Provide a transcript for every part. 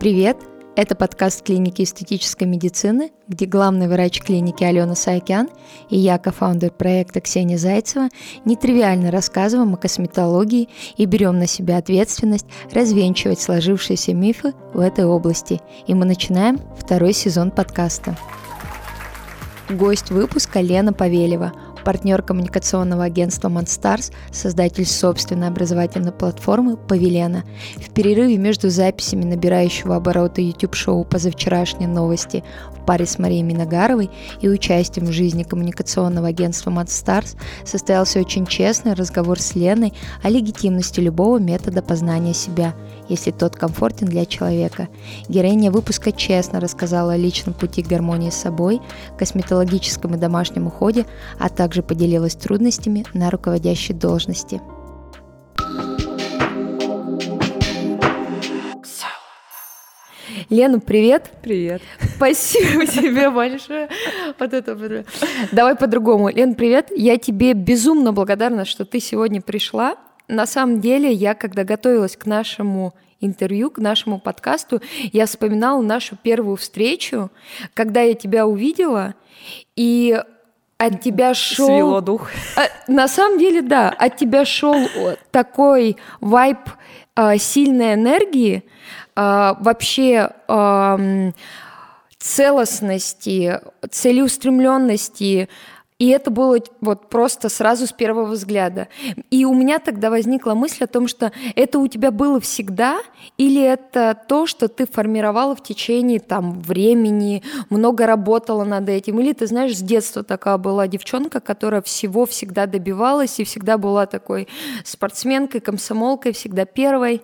Привет! Это подкаст клиники эстетической медицины, где главный врач клиники Алена Саакян и я, кофаундер проекта Ксения Зайцева, нетривиально рассказываем о косметологии и берем на себя ответственность развенчивать сложившиеся мифы в этой области. И мы начинаем второй сезон подкаста. Гость выпуска Лена Павелева – партнер коммуникационного агентства Monstars, создатель собственной образовательной платформы Павелена. В перерыве между записями набирающего обороты YouTube-шоу «Позавчерашние новости» паре с Марией Миногаровой и участием в жизни коммуникационного агентства Monstars состоялся очень честный разговор с Леной о легитимности любого метода познания себя – если тот комфортен для человека. Героиня выпуска честно рассказала о личном пути к гармонии с собой, косметологическом и домашнем уходе, а также поделилась трудностями на руководящей должности. Лена, привет. Привет. Спасибо тебе большое. Вот это. Давай по-другому. Лен, привет. Я тебе безумно благодарна, что ты сегодня пришла. На самом деле, я когда готовилась к нашему интервью, к нашему подкасту, я вспоминала нашу первую встречу, когда я тебя увидела, и от тебя шел... Свело дух. А, на самом деле, да, от тебя шел такой вайб а, сильной энергии, вообще целостности, целеустремленности, и это было вот просто сразу с первого взгляда. И у меня тогда возникла мысль о том, что это у тебя было всегда, или это то, что ты формировала в течение там времени, много работала над этим, или ты знаешь, с детства такая была девчонка, которая всего всегда добивалась и всегда была такой спортсменкой, комсомолкой, всегда первой.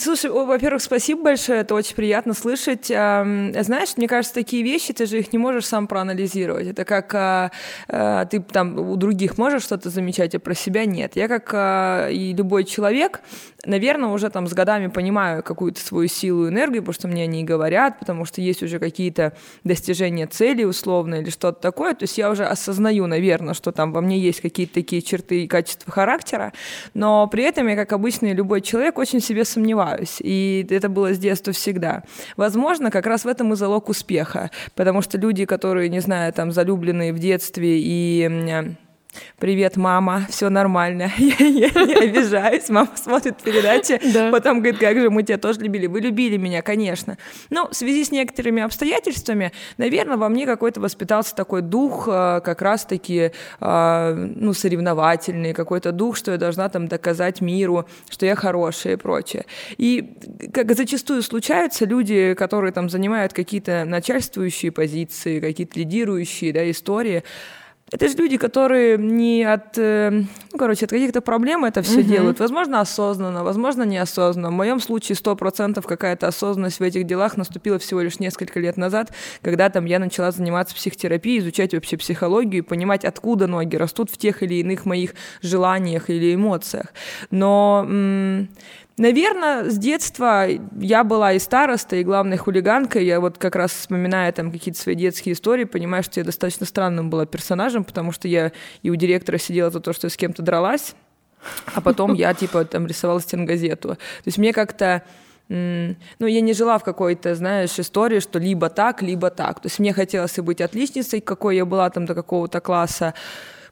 Слушай, во-первых, спасибо большое, это очень приятно слышать. Знаешь, мне кажется, такие вещи, ты же их не можешь сам проанализировать. Это как а, а, ты там у других можешь что-то замечать, а про себя нет. Я как а, и любой человек, наверное, уже там с годами понимаю какую-то свою силу и энергию, потому что мне они говорят, потому что есть уже какие-то достижения цели условно или что-то такое. То есть я уже осознаю, наверное, что там во мне есть какие-то такие черты и качества характера, но при этом я, как обычный любой человек, очень себе сомневаюсь сомневаюсь. И это было с детства всегда. Возможно, как раз в этом и залог успеха. Потому что люди, которые, не знаю, там, залюбленные в детстве и привет, мама, все нормально, я, я не обижаюсь, мама смотрит передачи, да. потом говорит, как же мы тебя тоже любили, вы любили меня, конечно. Но в связи с некоторыми обстоятельствами, наверное, во мне какой-то воспитался такой дух э, как раз-таки э, ну, соревновательный, какой-то дух, что я должна там доказать миру, что я хорошая и прочее. И как зачастую случаются люди, которые там занимают какие-то начальствующие позиции, какие-то лидирующие да, истории, это же люди, которые не от, э, ну, короче, от каких-то проблем это все угу. делают. Возможно, осознанно, возможно, неосознанно. В моем случае сто процентов какая-то осознанность в этих делах наступила всего лишь несколько лет назад, когда там я начала заниматься психотерапией, изучать вообще психологию и понимать, откуда ноги растут в тех или иных моих желаниях или эмоциях. Но Наверное, с детства я была и староста, и главной хулиганкой. Я вот как раз вспоминая там какие-то свои детские истории, понимаю, что я достаточно странным была персонажем, потому что я и у директора сидела за то, что я с кем-то дралась, а потом я типа там рисовала стенгазету. То есть мне как-то ну, я не жила в какой-то, знаешь, истории, что либо так, либо так. То есть мне хотелось и быть отличницей, какой я была там до какого-то класса,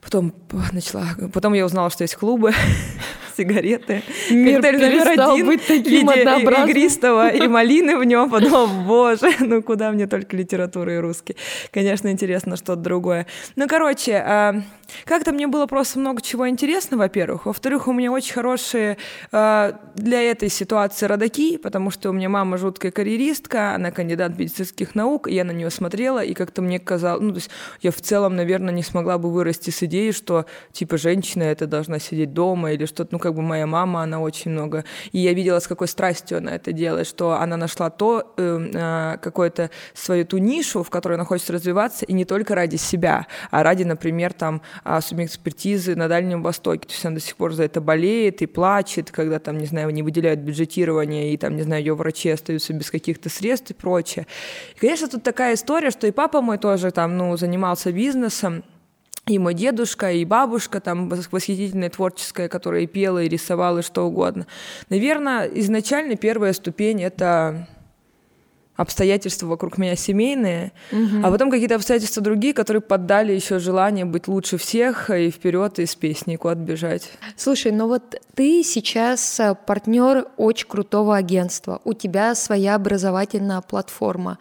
Потом начала, потом я узнала, что есть клубы, сигареты, Мир коктейль номер один быть таким виде игристого и малины в нем. Подумала, боже, ну куда мне только литература и русский. Конечно, интересно что-то другое. Ну, короче, а, как-то мне было просто много чего интересного, во-первых. Во-вторых, у меня очень хорошие а, для этой ситуации родаки, потому что у меня мама жуткая карьеристка, она кандидат медицинских наук, и я на нее смотрела, и как-то мне казалось, ну, то есть я в целом, наверное, не смогла бы вырасти с идеей, что, типа, женщина это должна сидеть дома или что-то, ну, как бы моя мама, она очень много, и я видела, с какой страстью она это делает, что она нашла то, э, э, какое-то свою ту нишу, в которой она хочет развиваться, и не только ради себя, а ради, например, там, а, экспертизы на Дальнем Востоке. То есть она до сих пор за это болеет и плачет, когда там, не знаю, не выделяют бюджетирование, и там, не знаю, ее врачи остаются без каких-то средств и прочее. И, конечно, тут такая история, что и папа мой тоже там, ну, занимался бизнесом, и мой дедушка, и бабушка там восхитительная творческая, которая и пела, и рисовала, и что угодно. Наверное, изначально первая ступень — это обстоятельства вокруг меня семейные, угу. а потом какие-то обстоятельства другие, которые поддали еще желание быть лучше всех и вперед из песни куда бежать. Слушай, ну вот ты сейчас э, партнер очень крутого агентства, у тебя своя образовательная платформа,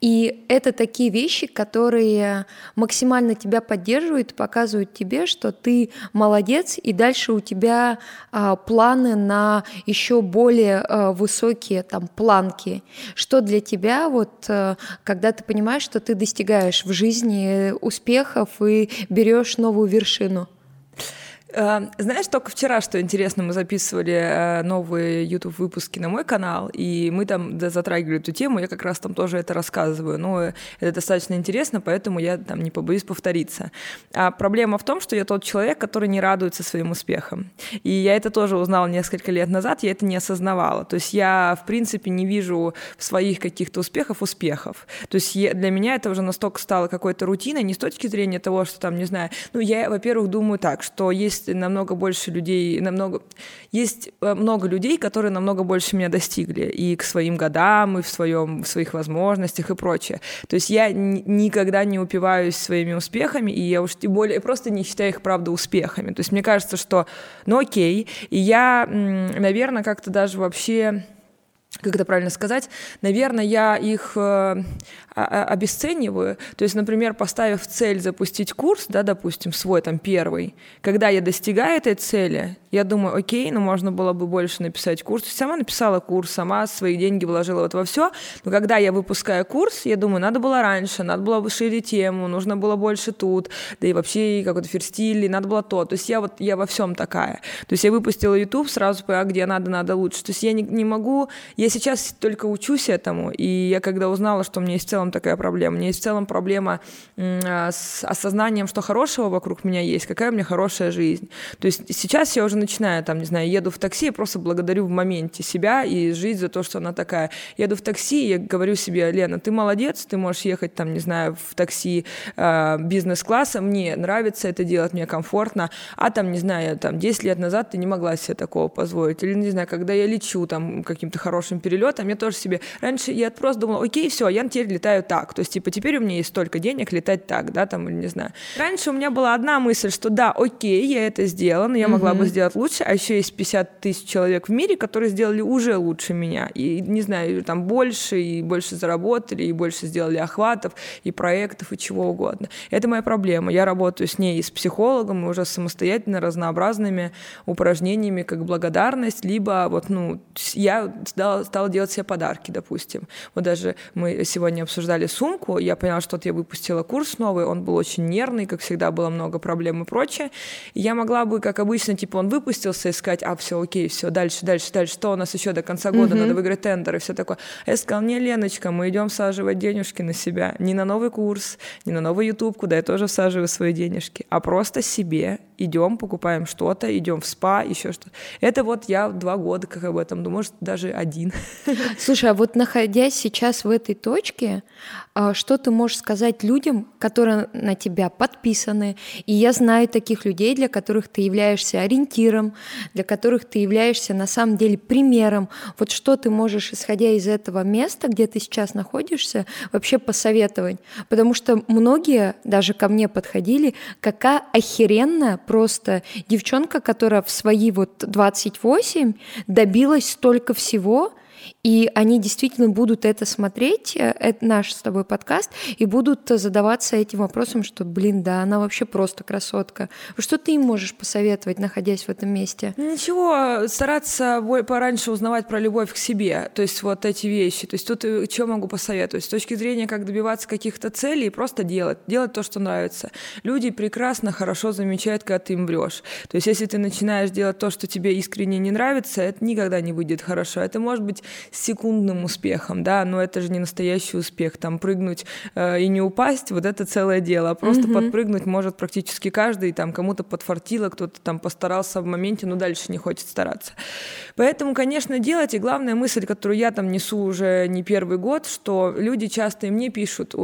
и это такие вещи, которые максимально тебя поддерживают, показывают тебе, что ты молодец, и дальше у тебя а, планы на еще более а, высокие там планки, что для тебя, вот э, когда ты понимаешь, что ты достигаешь в жизни успехов и берешь новую вершину? Э, знаешь, только вчера, что интересно, мы записывали э, новые YouTube-выпуски на мой канал, и мы там затрагивали эту тему, я как раз там тоже это рассказываю. Но это достаточно интересно, поэтому я там не побоюсь повториться. А проблема в том, что я тот человек, который не радуется своим успехам. И я это тоже узнала несколько лет назад, я это не осознавала. То есть я, в принципе, не вижу в своих каких-то успехов успехов. То есть я, для меня это уже настолько стало какой-то рутиной, не с точки зрения того, что там, не знаю, ну, я, во-первых, думаю так, что есть есть намного больше людей, намного... Есть э, много людей, которые намного больше меня достигли и к своим годам, и в, своем, в своих возможностях и прочее. То есть я никогда не упиваюсь своими успехами, и я уж тем более просто не считаю их, правда, успехами. То есть мне кажется, что, ну окей, и я, наверное, как-то даже вообще как это правильно сказать, наверное, я их э, обесцениваю. То есть, например, поставив цель запустить курс, да, допустим, свой там первый, когда я достигаю этой цели, я думаю, окей, ну можно было бы больше написать курс. Сама написала курс, сама свои деньги вложила вот во все. Но когда я выпускаю курс, я думаю, надо было раньше, надо было бы шире тему, нужно было больше тут, да и вообще какой-то ферстиль, надо было то. То есть я вот я во всем такая. То есть я выпустила YouTube сразу, а где надо, надо лучше. То есть я не, не могу, я сейчас только учусь этому, и я когда узнала, что у меня есть целом такая проблема, у меня есть в целом проблема а, с осознанием, что хорошего вокруг меня есть, какая у меня хорошая жизнь. То есть сейчас я уже начинаю, там, не знаю, еду в такси, я просто благодарю в моменте себя и жизнь за то, что она такая. Еду в такси, я говорю себе, Лена, ты молодец, ты можешь ехать, там, не знаю, в такси э, бизнес-класса, мне нравится это делать, мне комфортно, а там, не знаю, там, 10 лет назад ты не могла себе такого позволить. Или, не знаю, когда я лечу там каким-то хорошим перелетом, я тоже себе... Раньше я просто думала, окей, все, я теперь летаю так. То есть, типа, теперь у меня есть столько денег летать так, да, там, или не знаю. Раньше у меня была одна мысль, что да, окей, я это сделала, но я могла mm-hmm. бы сделать сделать лучше, а еще есть 50 тысяч человек в мире, которые сделали уже лучше меня. И, не знаю, там больше, и больше заработали, и больше сделали охватов, и проектов, и чего угодно. Это моя проблема. Я работаю с ней и с психологом, и уже самостоятельно разнообразными упражнениями, как благодарность, либо вот, ну, я стала, стала делать себе подарки, допустим. Вот даже мы сегодня обсуждали сумку, я поняла, что вот я выпустила курс новый, он был очень нервный, как всегда было много проблем и прочее. И я могла бы, как обычно, типа, он выпустился, искать, а, все, окей, все, дальше, дальше, дальше, что у нас еще до конца года, mm-hmm. надо выиграть тендер и все такое. Я сказал, не, Леночка, мы идем всаживать денежки на себя, не на новый курс, не на новый YouTube, куда я тоже всаживаю свои денежки, а просто себе идем, покупаем что-то, идем в спа, еще что-то. Это вот я два года как об этом думаю, может, даже один. Слушай, а вот находясь сейчас в этой точке, а, что ты можешь сказать людям, которые на тебя подписаны? И я знаю таких людей, для которых ты являешься ориентиром, для которых ты являешься на самом деле примером. Вот что ты можешь, исходя из этого места, где ты сейчас находишься, вообще посоветовать? Потому что многие даже ко мне подходили, какая охеренная просто девчонка, которая в свои вот 28 добилась столько всего, и они действительно будут это смотреть, э, это наш с тобой подкаст, и будут задаваться этим вопросом, что, блин, да, она вообще просто красотка. Что ты им можешь посоветовать, находясь в этом месте? Ничего, стараться пораньше узнавать про любовь к себе, то есть вот эти вещи. То есть тут э, что могу посоветовать? С точки зрения, как добиваться каких-то целей, просто делать, делать то, что нравится. Люди прекрасно, хорошо замечают, когда ты им врешь. То есть если ты начинаешь делать то, что тебе искренне не нравится, это никогда не выйдет хорошо. Это может быть секундным успехом, да, но это же не настоящий успех, там прыгнуть э, и не упасть, вот это целое дело, а просто mm-hmm. подпрыгнуть может практически каждый, там кому-то подфартило, кто-то там постарался в моменте, но дальше не хочет стараться. Поэтому, конечно, делать, и главная мысль, которую я там несу уже не первый год, что люди часто и мне пишут,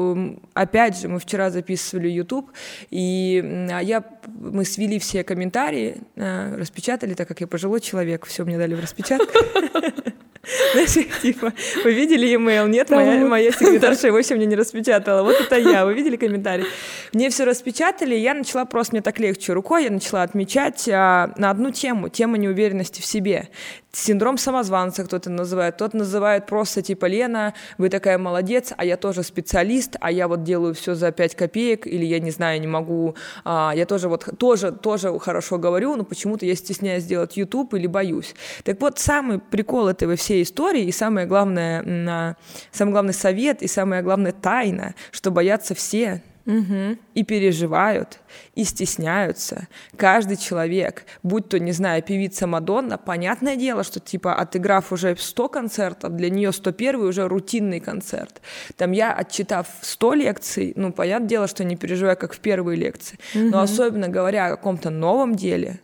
опять же, мы вчера записывали YouTube, и а я, мы свели все комментарии, э, распечатали, так как я пожилой человек, все мне дали в распечатку. Знаешь, типа, вы видели имейл? Нет, моя, моя секретарша его мне не распечатала. Вот это я. Вы видели комментарий? Мне все распечатали, и я начала просто, мне так легче рукой, я начала отмечать а, на одну тему, тема неуверенности в себе синдром самозванца кто-то называет, тот называет просто типа Лена, вы такая молодец, а я тоже специалист, а я вот делаю все за 5 копеек, или я не знаю, не могу, а, я тоже вот тоже, тоже хорошо говорю, но почему-то я стесняюсь сделать YouTube или боюсь. Так вот, самый прикол этой всей истории и самое главное, самый главный совет и самая главная тайна, что боятся все, Угу. И переживают, и стесняются. Каждый человек, будь то, не знаю, певица Мадонна, понятное дело, что, типа, отыграв уже 100 концертов, для нее 101 уже рутинный концерт. Там я, отчитав 100 лекций, ну, понятное дело, что не переживаю, как в первые лекции. Угу. Но особенно говоря о каком-то новом деле,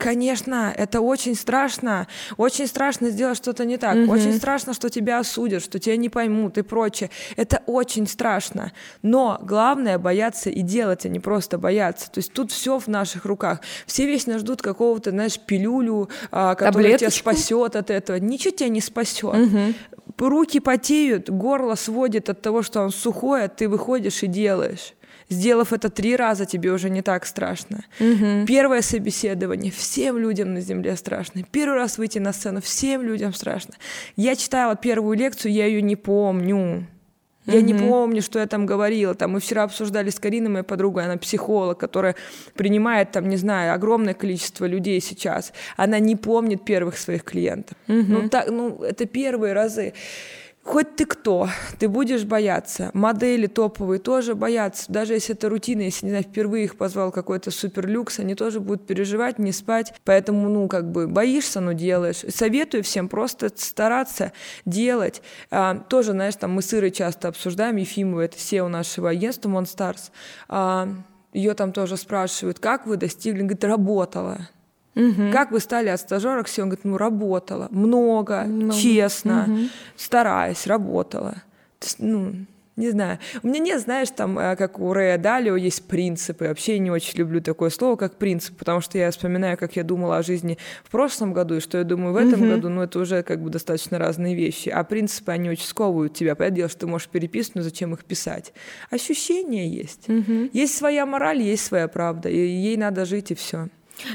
Конечно, это очень страшно. Очень страшно сделать что-то не так. Угу. Очень страшно, что тебя осудят, что тебя не поймут и прочее. Это очень страшно. Но главное бояться и делать, а не просто бояться. То есть тут все в наших руках. Все вечно ждут какого-то, знаешь, пилюлю, а, которая тебя спасет от этого. Ничего тебя не спасет. Угу. Руки потеют, горло сводит от того, что он сухой, а ты выходишь и делаешь. Сделав это три раза, тебе уже не так страшно. Угу. Первое собеседование всем людям на земле страшно. Первый раз выйти на сцену всем людям страшно. Я читала первую лекцию, я ее не помню. Я mm-hmm. не помню, что я там говорила. Там мы вчера обсуждали с Кариной, моей подругой, она психолог, которая принимает там, не знаю, огромное количество людей сейчас. Она не помнит первых своих клиентов. Mm-hmm. Ну, так, ну, это первые разы. Хоть ты кто, ты будешь бояться. Модели топовые тоже боятся. Даже если это рутина, если, не знаю, впервые их позвал какой-то суперлюкс, они тоже будут переживать, не спать. Поэтому, ну, как бы боишься, но делаешь. Советую всем просто стараться делать. А, тоже, знаешь, там мы с Ирой часто обсуждаем, Ефимова, это SEO нашего агентства Monstars. А, ее там тоже спрашивают, как вы достигли? Говорит, работала. Угу. Как вы стали от стажера к Он говорит, ну, работала. Много, Много. честно, угу. стараясь, работала. ну, не знаю. У меня нет, знаешь, там, э, как у Рэя Далио, есть принципы. Вообще я не очень люблю такое слово, как принцип, потому что я вспоминаю, как я думала о жизни в прошлом году, и что я думаю в этом mm-hmm. году, ну, это уже как бы достаточно разные вещи. А принципы, они очень сковывают тебя. Понятное дело, что ты можешь переписывать, но зачем их писать? Ощущения есть. Mm-hmm. Есть своя мораль, есть своя правда, и ей надо жить, и все.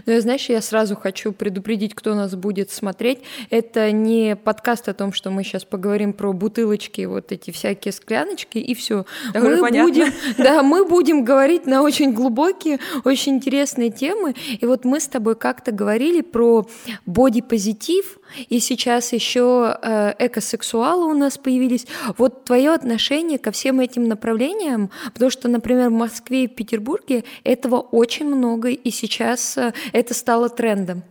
Ну, я, знаешь, я сразу хочу предупредить, кто нас будет смотреть. Это не подкаст о том, что мы сейчас поговорим про бутылочки, вот эти всякие скляночки, и все. Мы будем, да, мы будем говорить на очень глубокие, очень интересные темы. И вот мы с тобой как-то говорили про бодипозитив, и сейчас еще э, экосексуалы у нас появились. Вот твое отношение ко всем этим направлениям, потому что, например, в Москве и Петербурге этого очень много, и сейчас э, это стало трендом.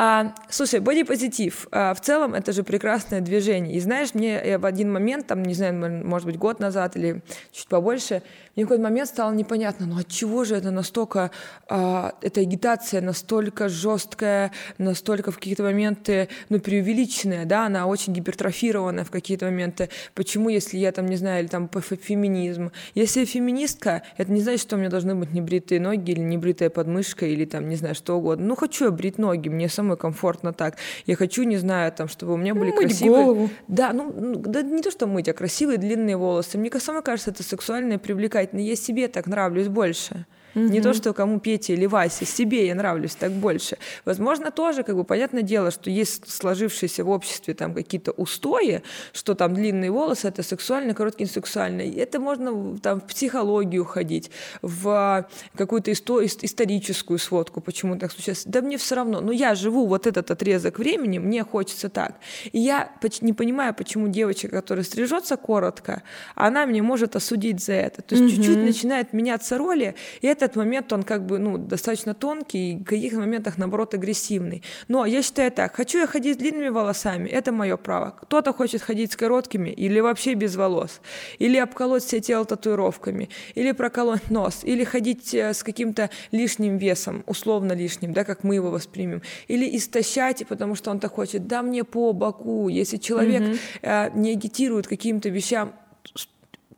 А, слушай, бодипозитив, а, в целом это же прекрасное движение. И знаешь, мне я в один момент, там, не знаю, может быть, год назад или чуть побольше, мне в какой-то момент стало непонятно, ну от чего же это настолько, а, эта агитация настолько жесткая, настолько в какие-то моменты, ну, преувеличенная, да, она очень гипертрофированная в какие-то моменты. Почему, если я там, не знаю, или там феминизм? Если я феминистка, это не значит, что у меня должны быть небритые ноги или небритая подмышка или там, не знаю, что угодно. Ну, хочу я брить ноги, мне самой комфортно так. Я хочу, не знаю, там, чтобы у меня были мыть красивые... голову. Да, ну, ну, да не то, что мыть, а красивые длинные волосы. Мне самой кажется, это сексуально и привлекательно я себе так нравлюсь больше. Угу. Не то, что кому Пете или Васе, себе я нравлюсь так больше. Возможно, тоже, как бы, понятное дело, что есть сложившиеся в обществе там какие-то устои, что там длинные волосы — это сексуально, короткие — сексуально. И это можно там в психологию ходить, в какую-то исто- историческую сводку, почему так случилось. Да мне все равно. Но я живу вот этот отрезок времени, мне хочется так. И я не понимаю, почему девочка, которая стрижется коротко, она меня может осудить за это. То есть угу. чуть-чуть начинает меняться роли, и это этот момент, он как бы, ну, достаточно тонкий, и в каких-то моментах, наоборот, агрессивный. Но я считаю так, хочу я ходить с длинными волосами, это мое право. Кто-то хочет ходить с короткими или вообще без волос, или обколоть все тело татуировками, или проколоть нос, или ходить э, с каким-то лишним весом, условно лишним, да, как мы его воспримем, или истощать, потому что он так хочет, да мне по боку, если человек mm-hmm. э, не агитирует каким-то вещам,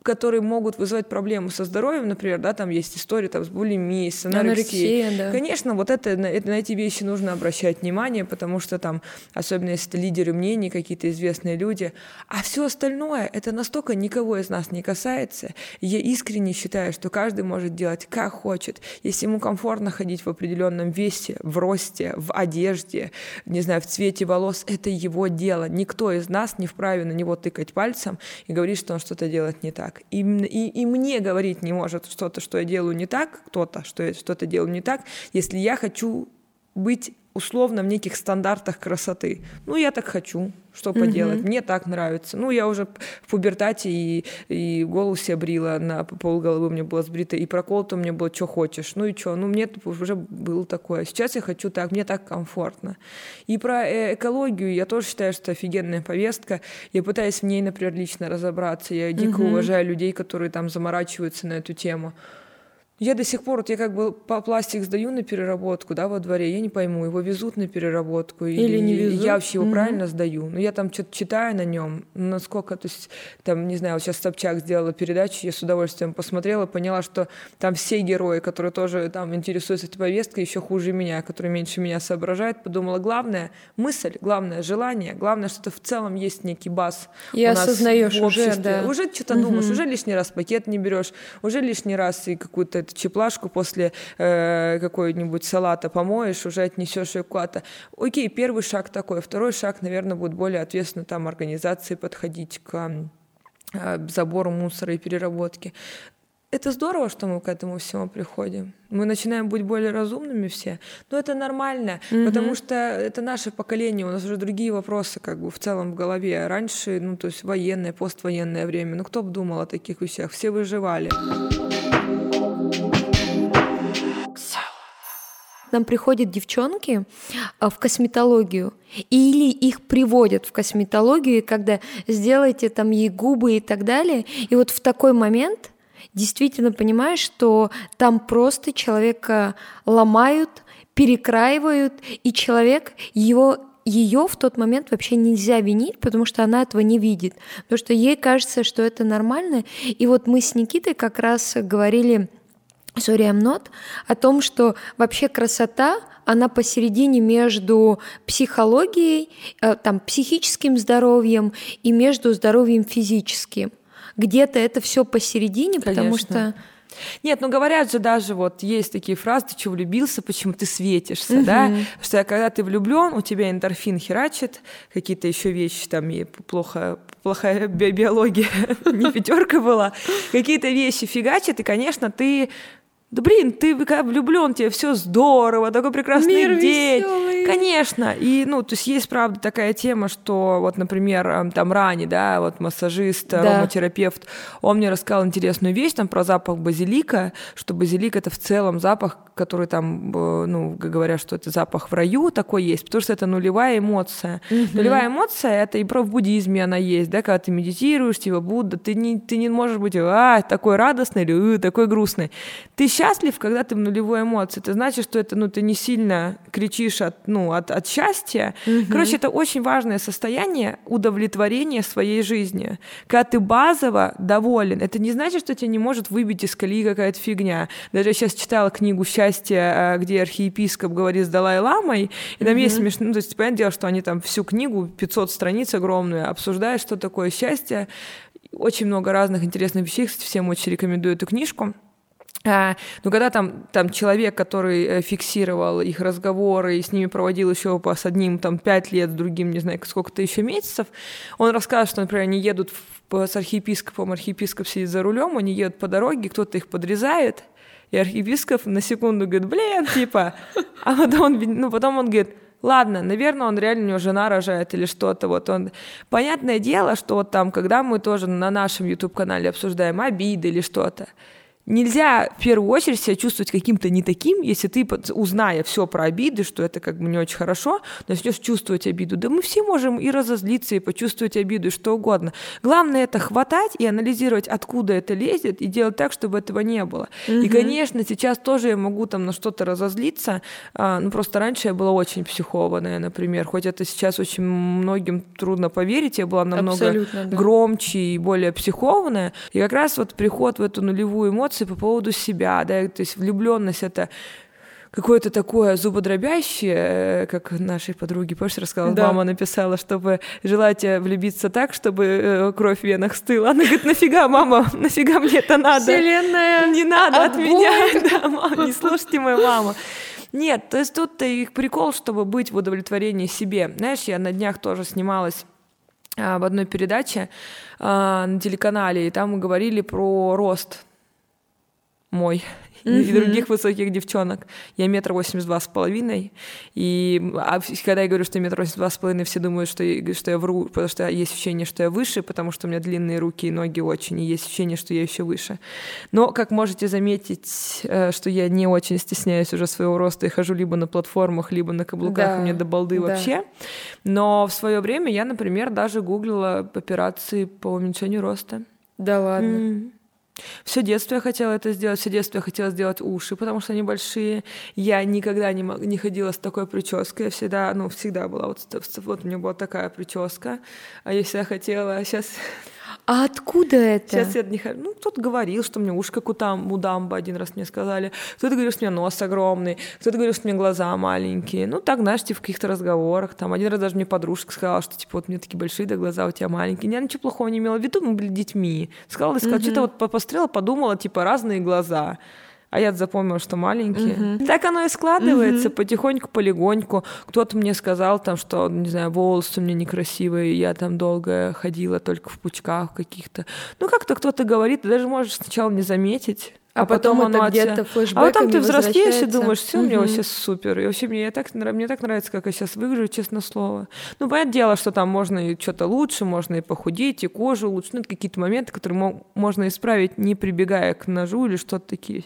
которые могут вызывать проблемы со здоровьем, например, да, там есть история там, с булимией, с анорексией. Анорексия, да. Конечно, вот это, на, это, на эти вещи нужно обращать внимание, потому что там, особенно если это лидеры мнений, какие-то известные люди, а все остальное, это настолько никого из нас не касается. Я искренне считаю, что каждый может делать как хочет. Если ему комфортно ходить в определенном весе, в росте, в одежде, не знаю, в цвете волос, это его дело. Никто из нас не вправе на него тыкать пальцем и говорить, что он что-то делает не так так. И, и, и мне говорить не может что-то, что я делаю не так, кто-то, что я что-то делаю не так, если я хочу быть условно в неких стандартах красоты. Ну, я так хочу, что поделать, mm-hmm. мне так нравится. Ну, я уже в пубертате и, и голову себе брила, на полголовы мне было сбрито, и проколото у меня было, что хочешь. Ну и что, ну мне уже было такое. Сейчас я хочу так, мне так комфортно. И про э, экологию я тоже считаю, что офигенная повестка. Я пытаюсь в ней, например, лично разобраться. Я дико mm-hmm. уважаю людей, которые там заморачиваются на эту тему. Я до сих пор, вот я как бы по пластик сдаю на переработку, да, во дворе, я не пойму, его везут на переработку или, или не везут. Я вообще его угу. правильно сдаю. Но я там что-то читаю на нем, насколько, то есть, там, не знаю, вот сейчас Собчак сделала передачу, я с удовольствием посмотрела, поняла, что там все герои, которые тоже там интересуются этой повесткой, еще хуже меня, которые меньше меня соображают, подумала, главное мысль, главное желание, главное, что в целом есть некий бас. И осознаешь уже, да. Уже что-то угу. думаешь, уже лишний раз пакет не берешь, уже лишний раз и какую-то чеплашку после э, какой-нибудь салата помоешь, уже отнесешь ее куда-то. Окей, первый шаг такой. Второй шаг, наверное, будет более ответственно там организации подходить к э, забору мусора и переработке. Это здорово, что мы к этому всему приходим. Мы начинаем быть более разумными все. Но это нормально, mm-hmm. потому что это наше поколение, у нас уже другие вопросы как бы в целом в голове. Раньше, ну то есть военное, поствоенное время, ну кто бы думал о таких вещах? Все выживали. Нам приходят девчонки а, в косметологию, или их приводят в косметологию, когда сделайте там ей губы и так далее, и вот в такой момент действительно понимаешь, что там просто человека ломают, перекраивают, и человек его ее в тот момент вообще нельзя винить, потому что она этого не видит, потому что ей кажется, что это нормально. И вот мы с Никитой как раз говорили sorry, I'm not, о том, что вообще красота, она посередине между психологией, э, там, психическим здоровьем и между здоровьем физическим. Где-то это все посередине, Конечно. потому что нет, ну говорят же даже вот есть такие фразы, ты что влюбился, почему ты светишься, угу. да? Что когда ты влюблен, у тебя эндорфин херачит, какие-то еще вещи там и плохо плохая би биология, не пятерка была, какие-то вещи фигачат, и, конечно, ты да блин, ты влюблен, тебе все здорово, такой прекрасный Мир день. Веселый. Конечно. И, ну, то есть есть, правда, такая тема, что вот, например, там Рани, да, вот массажист, да. ароматерапевт, он мне рассказал интересную вещь там про запах базилика, что базилик это в целом запах, который там, э, ну, говорят, что это запах в раю такой есть, потому что это нулевая эмоция. Угу. Нулевая эмоция, это и про в буддизме она есть, да, когда ты медитируешь, типа Будда, ты не, ты не можешь быть, а, такой радостный или такой грустный. Ты счастлив, когда ты в нулевой эмоции. Это значит, что это, ну, ты не сильно кричишь от, ну, от, от счастья. Угу. Короче, это очень важное состояние удовлетворения своей жизни. Когда ты базово доволен, это не значит, что тебя не может выбить из колеи какая-то фигня. Даже я сейчас читала книгу «Счастье», э, где архиепископ говорит с Далай-ламой, и там угу. есть смешно, ну, то есть, понятное дело, что они там всю книгу, 500 страниц огромную, обсуждают, что такое счастье. Очень много разных интересных вещей, кстати, всем очень рекомендую эту книжку. А, ну, когда там, там человек, который э, фиксировал их разговоры и с ними проводил еще с одним там пять лет, с другим, не знаю, сколько-то еще месяцев, он рассказывает, что, например, они едут в, с архиепископом, архиепископ сидит за рулем, они едут по дороге, кто-то их подрезает, и архиепископ на секунду говорит, блин, типа, а потом он, ну, потом он говорит, Ладно, наверное, он реально у него жена рожает или что-то. Вот он. Понятное дело, что вот там, когда мы тоже на нашем YouTube-канале обсуждаем обиды или что-то, нельзя в первую очередь себя чувствовать каким-то не таким, если ты, узная все про обиды, что это как бы не очень хорошо, начнешь чувствовать обиду. Да мы все можем и разозлиться, и почувствовать обиду, и что угодно. Главное это хватать и анализировать, откуда это лезет, и делать так, чтобы этого не было. Угу. И, конечно, сейчас тоже я могу там на что-то разозлиться, а, ну просто раньше я была очень психованная, например, хоть это сейчас очень многим трудно поверить, я была намного да. громче и более психованная. И как раз вот приход в эту нулевую эмоцию по поводу себя, да, то есть влюбленность это какое-то такое зубодробящее, э, как нашей подруге, помнишь, рассказала, да. мама написала, чтобы желаете влюбиться так, чтобы э, кровь в венах стыла. Она говорит, нафига, мама, нафига мне это надо? Вселенная Не надо отбой. от меня. Да, мама, не слушайте мою маму. Нет, то есть тут их прикол, чтобы быть в удовлетворении себе. Знаешь, я на днях тоже снималась а, в одной передаче а, на телеканале, и там мы говорили про рост мой mm-hmm. и других высоких девчонок. Я метр восемьдесят два с половиной, и а когда я говорю, что я метр восемьдесят два с половиной, все думают, что я, что я вру, потому что есть ощущение, что я выше, потому что у меня длинные руки и ноги очень, и есть ощущение, что я еще выше. Но, как можете заметить, э, что я не очень стесняюсь уже своего роста и хожу либо на платформах, либо на каблуках, да. у меня до балды да. вообще. Но в свое время я, например, даже гуглила операции по уменьшению роста. Да ладно. Mm. Все детство я хотела это сделать, все детство я хотела сделать уши, потому что они большие. Я никогда не, не ходила с такой прической, я всегда, ну, всегда была, вот, вот у меня была такая прическа, а я хотела, сейчас а откуда это? Сейчас я не Ну, кто-то говорил, что меня ушко как у, там, у дамбы, один раз мне сказали. Кто-то говорил, что у меня нос огромный. Кто-то говорил, что у меня глаза маленькие. Ну, так, знаешь, типа, в каких-то разговорах. Там один раз даже мне подружка сказала, что, типа, вот у меня такие большие, да, глаза у тебя маленькие. Я ничего плохого не имела в виду, мы были детьми. Сказала, сказала, mm-hmm. что-то вот посмотрела, подумала, типа, разные глаза а я запомнила, что маленькие. Угу. Так оно и складывается угу. потихоньку, полегоньку. Кто-то мне сказал там, что, не знаю, волосы у меня некрасивые, я там долго ходила только в пучках каких-то. Ну, как-то кто-то говорит, ты даже можешь сначала не заметить. А, а потом, потом оно где-то А потом ты взрослеешь и думаешь, все, угу. мне вообще супер. И вообще мне так, мне так нравится, как я сейчас выгляжу, честно слово. Ну, понятное дело, что там можно и что-то лучше, можно и похудеть, и кожу лучше. Ну, это какие-то моменты, которые можно исправить, не прибегая к ножу или что-то такие.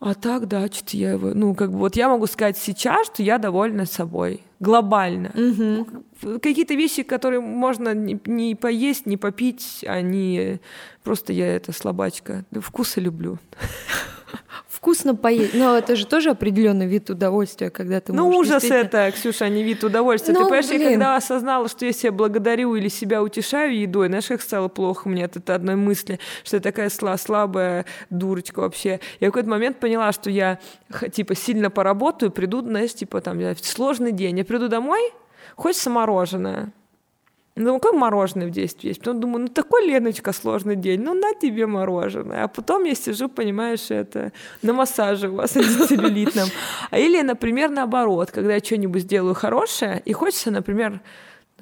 А так, да, что-то я его... Ну, как бы вот я могу сказать сейчас, что я довольна собой. Глобально. Угу. Какие-то вещи, которые можно не, не поесть, не попить, они... Просто я это слабачка. Вкусы люблю вкусно поесть. Но это же тоже определенный вид удовольствия, когда ты Ну, ужас действительно... это, Ксюша, а не вид удовольствия. Ну, ты понимаешь, блин. я когда осознала, что я себя благодарю или себя утешаю едой, знаешь, как стало плохо мне от этой одной мысли, что я такая слабая дурочка вообще. Я в какой-то момент поняла, что я, типа, сильно поработаю, приду, знаешь, типа, там, сложный день, я приду домой, хочется мороженое. Ну, как мороженое в 10 есть. Потом думаю, ну такой, Леночка, сложный день, ну на тебе мороженое. А потом я сижу, понимаешь, это на массаже у вас антицеллюлитном. А или, например, наоборот, когда я что-нибудь делаю хорошее, и хочется, например,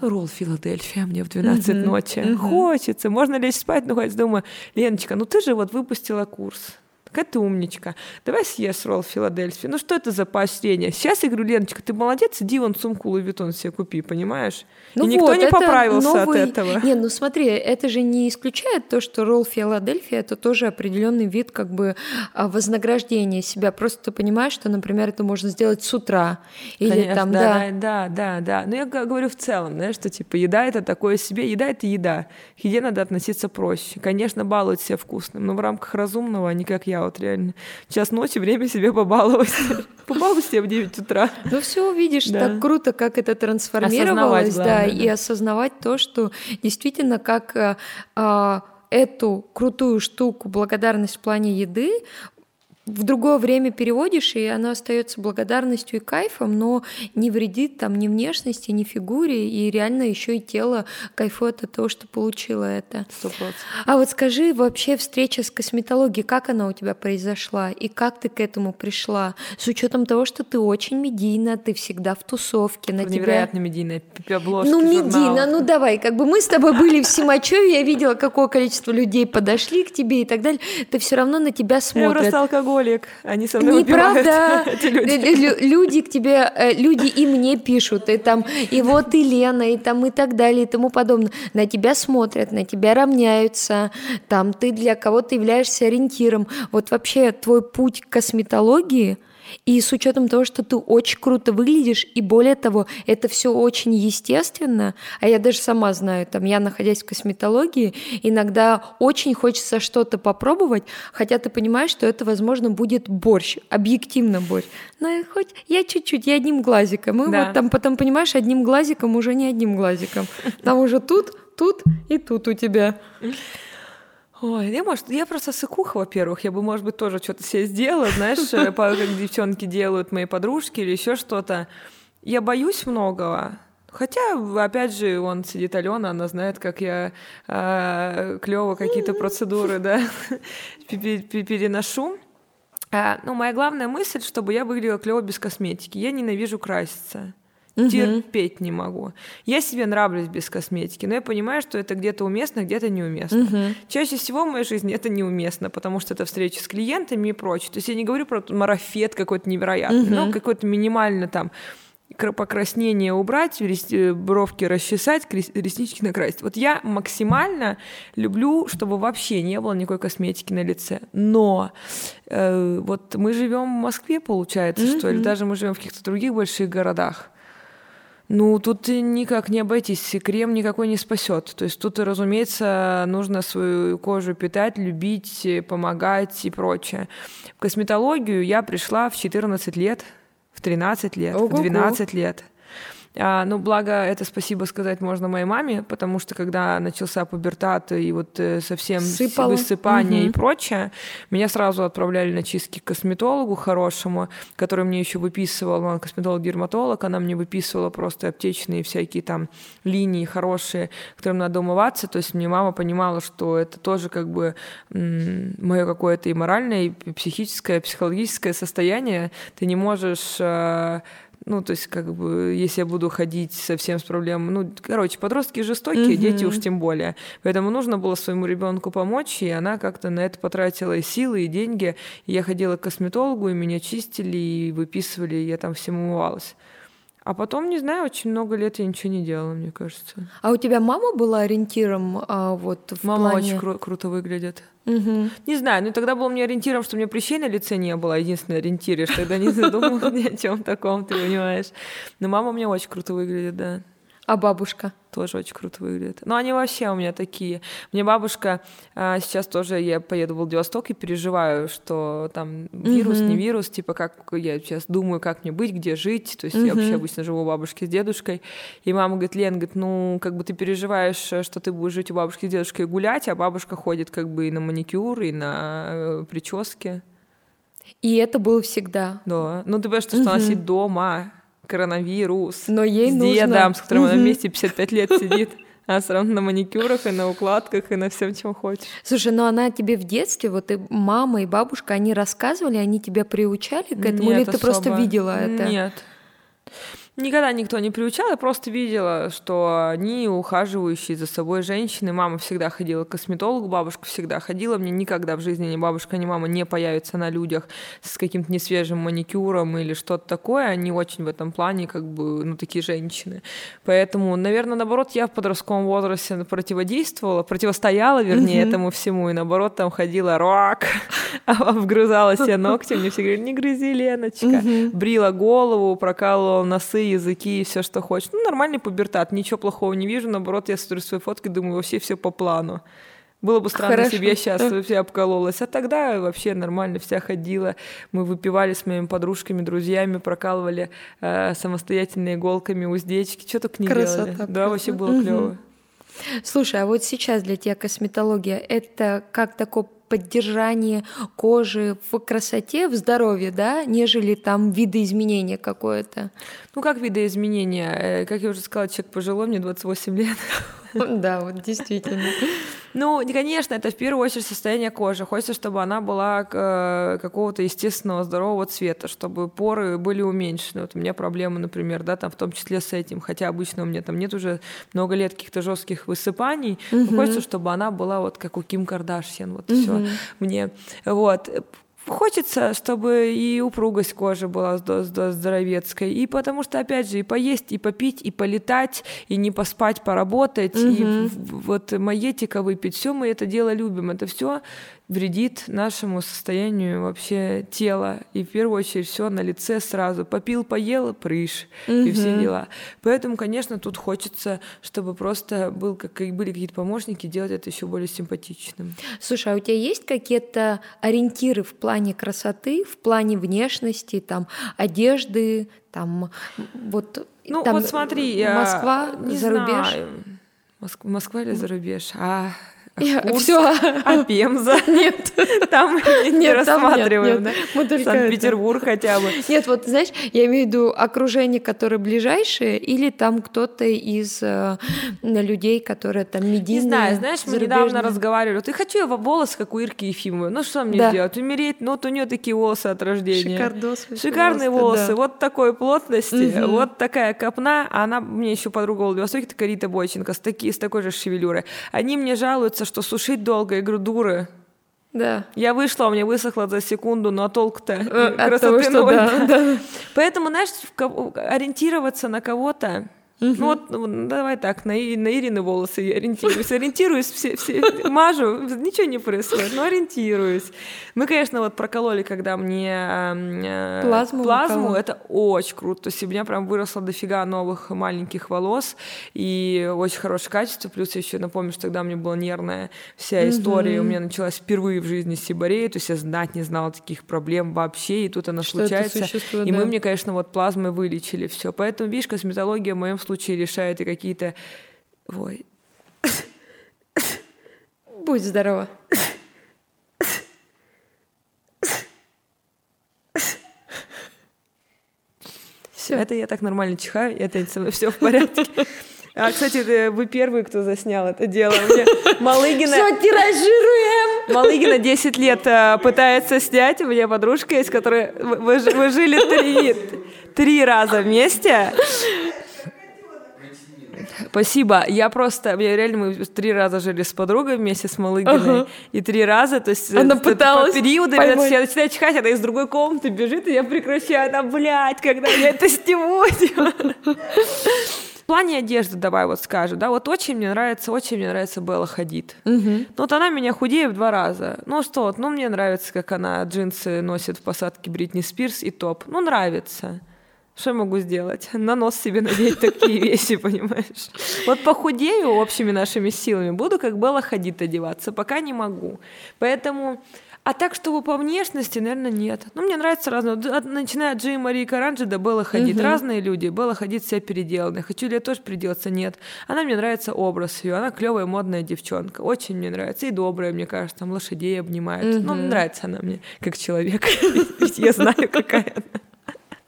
ну, ролл Филадельфия мне в 12 uh-huh, ночи. Хочется. Можно лечь спать, но хоть думаю, Леночка, ну ты же вот выпустила курс. Какая ты умничка. Давай съешь ролл Филадельфии. Ну что это за поощрение? Сейчас я говорю, Леночка, ты молодец, иди вон сумку Louis Vuitton себе купи, понимаешь? Ну и вот, никто не поправился новый... от этого. Не, ну смотри, это же не исключает то, что ролл Филадельфия это тоже определенный вид как бы а, вознаграждения себя. Просто ты понимаешь, что, например, это можно сделать с утра. Или Конечно, там, да, да, да, да, да. Но я говорю в целом, знаешь, что типа еда это такое себе, еда это еда. К еде надо относиться проще. Конечно, баловать себя вкусным, но в рамках разумного, а не как я вот реально. Час ночи, время себе побаловать. Побалуй себя в 9 утра. Ну все, видишь, так круто, как это трансформировалось, да, и осознавать то, что действительно как э, а, эту крутую штуку, благодарность в плане еды, в другое время переводишь, и она остается благодарностью и кайфом, но не вредит там ни внешности, ни фигуре, и реально еще и тело кайфует от того, что получила это. 100%. А вот скажи, вообще встреча с косметологией, как она у тебя произошла, и как ты к этому пришла? С учетом того, что ты очень медийна, ты всегда в тусовке, на Невероятно тебя... медийная, обложки Ну, медийна, ну давай, как бы мы с тобой были в Симачеве, я видела, какое количество людей подошли к тебе и так далее, ты все равно на тебя смотрят. Я просто алкоголь алкоголик, они со мной Неправда. люди. люди к тебе, э, люди и мне пишут, и там, и вот и Лена, и там и так далее, и тому подобное. На тебя смотрят, на тебя равняются, там ты для кого-то являешься ориентиром. Вот вообще твой путь к косметологии – и с учетом того, что ты очень круто выглядишь, и более того, это все очень естественно, а я даже сама знаю, там, я находясь в косметологии, иногда очень хочется что-то попробовать, хотя ты понимаешь, что это, возможно, будет борщ, объективно борщ. Но хоть я чуть-чуть, я одним глазиком, и да. вот там потом, понимаешь, одним глазиком уже не одним глазиком, там уже тут, тут и тут у тебя. Ой, я, может, я просто сыкуха, во-первых. Я бы, может быть, тоже что-то себе сделала, знаешь, э, как девчонки делают мои подружки или еще что-то. Я боюсь многого. Хотя, опять же, он сидит Алена, она знает, как я э, клево какие-то процедуры, да, переношу. А, ну, моя главная мысль, чтобы я выглядела клево без косметики. Я ненавижу краситься. Угу. Терпеть не могу. Я себе нравлюсь без косметики, но я понимаю, что это где-то уместно, где-то неуместно. Угу. Чаще всего в моей жизни это неуместно, потому что это встречи с клиентами и прочее. То есть я не говорю про марафет какой-то невероятный, угу. но какой-то минимально там покраснение убрать, э, бровки расчесать, реснички накрасить. Вот я максимально люблю, чтобы вообще не было никакой косметики на лице. Но э, вот мы живем в Москве, получается, mm-hmm. что или даже мы живем в каких-то других больших городах. Ну, тут никак не обойтись, крем никакой не спасет. То есть тут, разумеется, нужно свою кожу питать, любить, помогать и прочее. В косметологию я пришла в 14 лет, в 13 лет, Ого-го. в 12 лет. А, ну, благо, это спасибо сказать можно моей маме, потому что когда начался пубертат и вот э, совсем Сыпало. высыпание угу. и прочее, меня сразу отправляли на чистки к косметологу хорошему, который мне еще выписывал, он косметолог-дерматолог, она мне выписывала просто аптечные всякие там линии хорошие, которым надо умываться, то есть мне мама понимала, что это тоже как бы мое какое-то и моральное, и психическое, и психологическое состояние, ты не можешь э, ну, то есть, как бы, если я буду ходить совсем с проблемами, ну, короче, подростки жестокие, mm-hmm. дети уж тем более. Поэтому нужно было своему ребенку помочь, и она как-то на это потратила и силы, и деньги. И я ходила к косметологу, и меня чистили, и выписывали, и я там всем умывалась. А потом, не знаю, очень много лет я ничего не делала, мне кажется. А у тебя мама была ориентиром а, вот в Мама плане... очень кру- круто выглядит. Угу. Не знаю, ну тогда был мне ориентиром, что у меня прыщей на лице не было, единственный ориентир, я тогда не задумывалась ни о чем таком, ты понимаешь. Но мама у меня очень круто выглядит, да. А бабушка? Тоже очень круто выглядит. Но они вообще у меня такие. Мне бабушка а, сейчас тоже, я поеду в Владивосток и переживаю, что там вирус, mm-hmm. не вирус, типа как я сейчас думаю, как мне быть, где жить. То есть mm-hmm. я вообще обычно живу у бабушки с дедушкой. И мама говорит, Лен, говорит, ну как бы ты переживаешь, что ты будешь жить у бабушки с дедушкой и гулять, а бабушка ходит как бы и на маникюр, и на э, прически. И это было всегда. Да. Ну ты понимаешь, что, mm-hmm. она сидит дома, коронавирус. Но ей с нужно... дедом, с которым она вместе 55 лет сидит. А все равно на маникюрах и на укладках и на всем, чем хочешь. Слушай, ну она тебе в детстве, вот и мама, и бабушка, они рассказывали, они тебя приучали к этому, Нет, или ты особо. просто видела это? Нет. Никогда никто не приучал, я просто видела, что они ухаживающие за собой женщины. Мама всегда ходила к косметологу, бабушка всегда ходила. Мне никогда в жизни ни бабушка, ни мама не появятся на людях с каким-то несвежим маникюром или что-то такое. Они очень в этом плане как бы, ну, такие женщины. Поэтому, наверное, наоборот, я в подростковом возрасте противодействовала, противостояла, вернее, mm-hmm. этому всему. И наоборот, там ходила рок, вгрызала себе ногти. Мне все говорили, не грызи, Леночка. Mm-hmm. Брила голову, прокалывала носы, языки и все, что хочешь. Ну, нормальный пубертат, ничего плохого не вижу. Наоборот, я смотрю свои фотки, думаю, вообще все по плану. Было бы странно, Хорошо. если бы я сейчас вообще обкололась. А тогда вообще нормально вся ходила. Мы выпивали с моими подружками, друзьями, прокалывали э, самостоятельно иголками уздечки. Что только не Красота, делали. Да, вообще было угу. клево. Слушай, а вот сейчас для тебя косметология это как такой поддержание кожи в красоте, в здоровье, да, нежели там видоизменение какое-то. Ну, как видоизменение? Э, как я уже сказала, человек пожилой, мне 28 лет. Да, вот действительно. Ну, конечно, это в первую очередь состояние кожи. Хочется, чтобы она была э, какого-то естественного здорового цвета, чтобы поры были уменьшены. Вот у меня проблемы, например, да, там в том числе с этим, хотя обычно у меня там нет уже много лет каких-то жестких высыпаний. Угу. хочется, чтобы она была вот как у Ким Кардашьян, вот угу. все мне. Вот хочется, чтобы и упругость кожи была здоровецкой, и потому что, опять же, и поесть, и попить, и полетать, и не поспать, поработать, угу. и вот маетика выпить, все мы это дело любим, это все вредит нашему состоянию вообще тела. И в первую очередь все на лице сразу. Попил, поел, прыж угу. и все дела. Поэтому, конечно, тут хочется, чтобы просто был, как, были какие-то помощники, делать это еще более симпатичным. Слушай, а у тебя есть какие-то ориентиры в плане красоты, в плане внешности, там, одежды, там, вот... Ну, там, вот смотри, Москва, не зарубеж? Знаю. Москва или зарубеж? А все. А Пемза? Нет. Там не рассматриваем, да? Санкт-Петербург хотя бы. Нет, вот знаешь, я имею в виду окружение, которое ближайшее, или там кто-то из э, людей, которые там медийные, Не знаю, знаешь, мы недавно разговаривали. Ты хочу я волосы, как у Ирки Ефимовой. Ну что мне сделать? Умереть? Ну вот у нее такие волосы от рождения. Шикардос. Шикарные волосы. Вот такой плотности, вот такая копна. Она мне еще подруга в Владивостоке, такая Рита Бойченко, с такой же шевелюрой. Они мне жалуются, что сушить долго, говорю, дуры. Да. Я вышла, у меня высохло за секунду, но толк-то э, красоты того, ноль. Да, да. Поэтому, знаешь, ориентироваться на кого-то, Угу. Ну вот ну, давай так, на, на Ирины волосы я ориентируюсь. Ориентируюсь, все, все, мажу, ничего не происходит, но ориентируюсь. Мы, конечно, вот прокололи, когда мне э, плазму, плазму это очень круто. То есть у меня прям выросло дофига новых маленьких волос и очень хорошее качество. Плюс я еще напомню, что тогда у меня была нервная вся история. Угу. У меня началась впервые в жизни сибарея, то есть я знать не знала таких проблем вообще, и тут она что случается. И да. мы мне, конечно, вот плазмой вылечили все. Поэтому, видишь, косметология в моем случае случае решает и какие-то... Ой. Будь здорова. Все. Это я так нормально чихаю, это со мной все в порядке. А, кстати, вы первый, кто заснял это дело. Мне Малыгина... Все, тиражируем! Малыгина 10 лет а, пытается снять. У меня подружка есть, которая... Вы, вы жили три, три раза вместе. Спасибо. Я просто, я реально мы три раза жили с подругой вместе с Малыгиной, ага. и три раза, то есть она пыталась по периоду, я начинаю чихать, она из другой комнаты бежит, и я прекращаю, она, блядь, когда я это сниму. В плане одежды давай вот скажу, да, вот очень мне нравится, очень мне нравится Белла Хадид. Угу. Ну вот она меня худее в два раза. Ну что, вот, ну мне нравится, как она джинсы носит в посадке Бритни Спирс и топ. Ну нравится. Что я могу сделать? На нос себе надеть такие вещи, понимаешь? Вот похудею общими нашими силами, буду как Белла ходить одеваться, пока не могу. Поэтому а так, чтобы по внешности, наверное, нет. Ну, мне нравится разное. Начиная от Джей Марии Каранджи до Белла Ходит. Угу. Разные люди. Белла Ходит вся переделанная. Хочу ли я тоже переделаться? Нет. Она мне нравится образ ее. Она клевая, модная девчонка. Очень мне нравится. И добрая, мне кажется. Там лошадей обнимает. Угу. Ну, нравится она мне как человек. Ведь я знаю, какая она.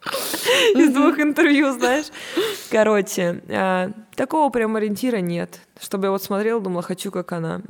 из двух интервью, знаешь. Короче, а, такого прям ориентира нет. Чтобы я вот смотрела, думала, хочу, как она.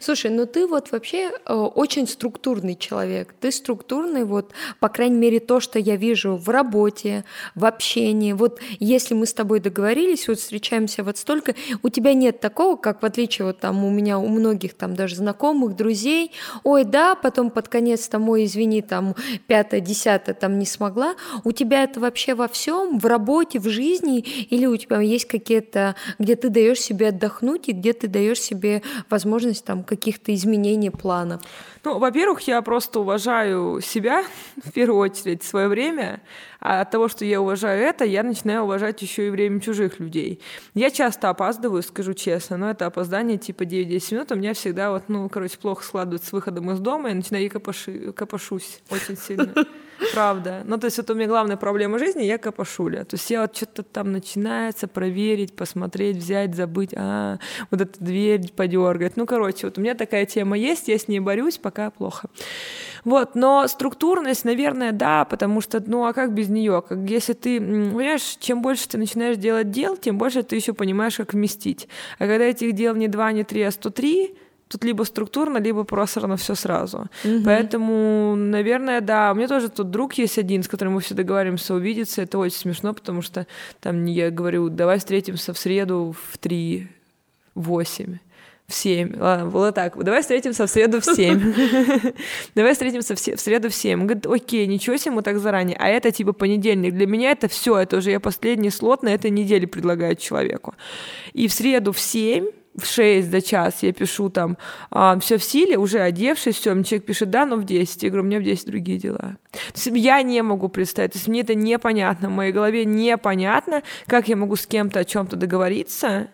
Слушай, ну ты вот вообще э, очень структурный человек. Ты структурный, вот, по крайней мере, то, что я вижу в работе, в общении. Вот если мы с тобой договорились, вот встречаемся вот столько, у тебя нет такого, как в отличие вот там у меня, у многих там даже знакомых, друзей, ой, да, потом под конец там, ой, извини, там пятое, десятое там не смогла. У тебя это вообще во всем, в работе, в жизни, или у тебя есть какие-то, где ты даешь себе отдохнуть и где ты даешь себе возможность там каких-то изменений планов? Ну, во-первых, я просто уважаю себя в первую очередь, свое время, а от того, что я уважаю это, я начинаю уважать еще и время чужих людей. Я часто опаздываю, скажу честно, но это опоздание типа 9-10 минут, у меня всегда вот, ну, короче, плохо складывается с выходом из дома, я начинаю копоши, копошусь очень сильно. Правда. Ну, то есть вот у меня главная проблема жизни, я капошуля. То есть я вот что-то там начинается проверить, посмотреть, взять, забыть, а, вот эту дверь подергать. Ну, короче, вот у меня такая тема есть, я с ней борюсь, пока плохо. Вот, но структурность, наверное, да, потому что, ну, а как без нее? Как, если ты, понимаешь, чем больше ты начинаешь делать дел, тем больше ты еще понимаешь, как вместить. А когда этих дел не два, не три, а сто три, тут либо структурно, либо просрано все сразу. Угу. Поэтому, наверное, да. У меня тоже тут друг есть один, с которым мы все договариваемся увидеться. Это очень смешно, потому что там я говорю, давай встретимся в среду в 3, 8 В семь. Ладно, было так. Давай встретимся в среду в семь. Давай встретимся в среду в семь. Говорит, окей, ничего себе, мы так заранее. А это типа понедельник. Для меня это все, это уже я последний слот на этой неделе предлагаю человеку. И в среду в семь в 6 за час я пишу там, а, все в силе, уже одевшись, все, мне человек пишет, да, но в 10. Я говорю, у меня в 10 другие дела. То есть я не могу представить, то есть мне это непонятно, в моей голове непонятно, как я могу с кем-то о чем-то договориться